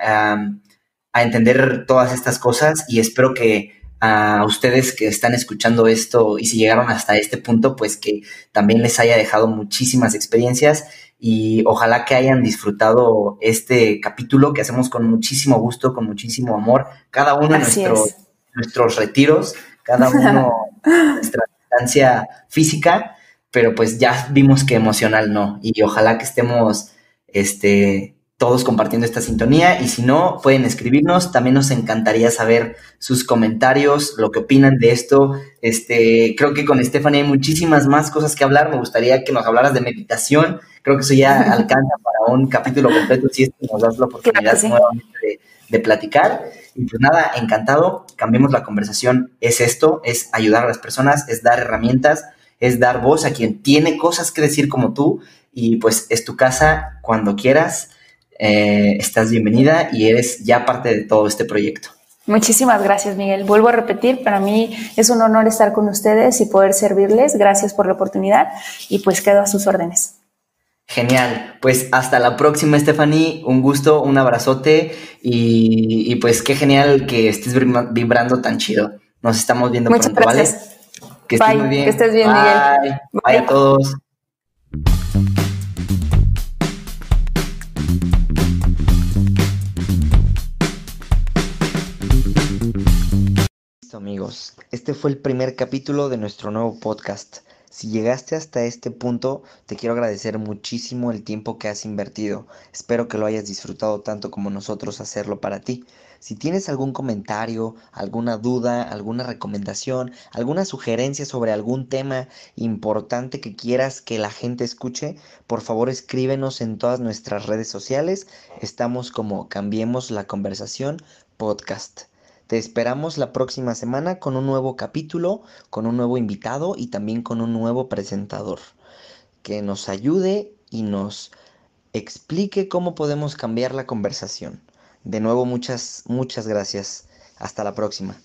a entender todas estas cosas y espero que a ustedes que están escuchando esto y si llegaron hasta este punto, pues que también les haya dejado muchísimas experiencias y ojalá que hayan disfrutado este capítulo que hacemos con muchísimo gusto, con muchísimo amor, cada uno de nuestros, nuestros retiros, cada uno nuestra distancia física, pero pues ya vimos que emocional no y ojalá que estemos este todos compartiendo esta sintonía y si no, pueden escribirnos. También nos encantaría saber sus comentarios, lo que opinan de esto. Este, creo que con Stephanie hay muchísimas más cosas que hablar. Me gustaría que nos hablaras de meditación. Creo que eso ya alcanza para un capítulo completo si es que nos das la oportunidad nuevamente de, platicar. Y pues nada, encantado. Cambiemos la conversación. Es esto, es ayudar a las personas, es dar herramientas, es dar voz a quien tiene cosas que decir como tú. Y pues es tu casa cuando quieras eh, estás bienvenida y eres ya parte de todo este proyecto. Muchísimas gracias, Miguel. Vuelvo a repetir, para mí es un honor estar con ustedes y poder servirles. Gracias por la oportunidad y pues quedo a sus órdenes. Genial, pues hasta la próxima, Stephanie. Un gusto, un abrazote y, pues qué genial que estés vibrando tan chido. Nos estamos viendo Muchas pronto, gracias. Que estés muy bien. Que estés bien, Miguel. Bye a todos. Amigos, este fue el primer capítulo de nuestro nuevo podcast. Si llegaste hasta este punto, te quiero agradecer muchísimo el tiempo que has invertido. Espero que lo hayas disfrutado tanto como nosotros hacerlo para ti. Si tienes algún comentario, alguna duda, alguna recomendación, alguna sugerencia sobre algún tema importante que quieras que la gente escuche, por favor escríbenos en todas nuestras redes sociales. Estamos como Cambiemos la Conversación Podcast. Te esperamos la próxima semana con un nuevo capítulo, con un nuevo invitado y también con un nuevo presentador que nos ayude y nos explique cómo podemos cambiar la conversación. De nuevo, muchas, muchas gracias. Hasta la próxima.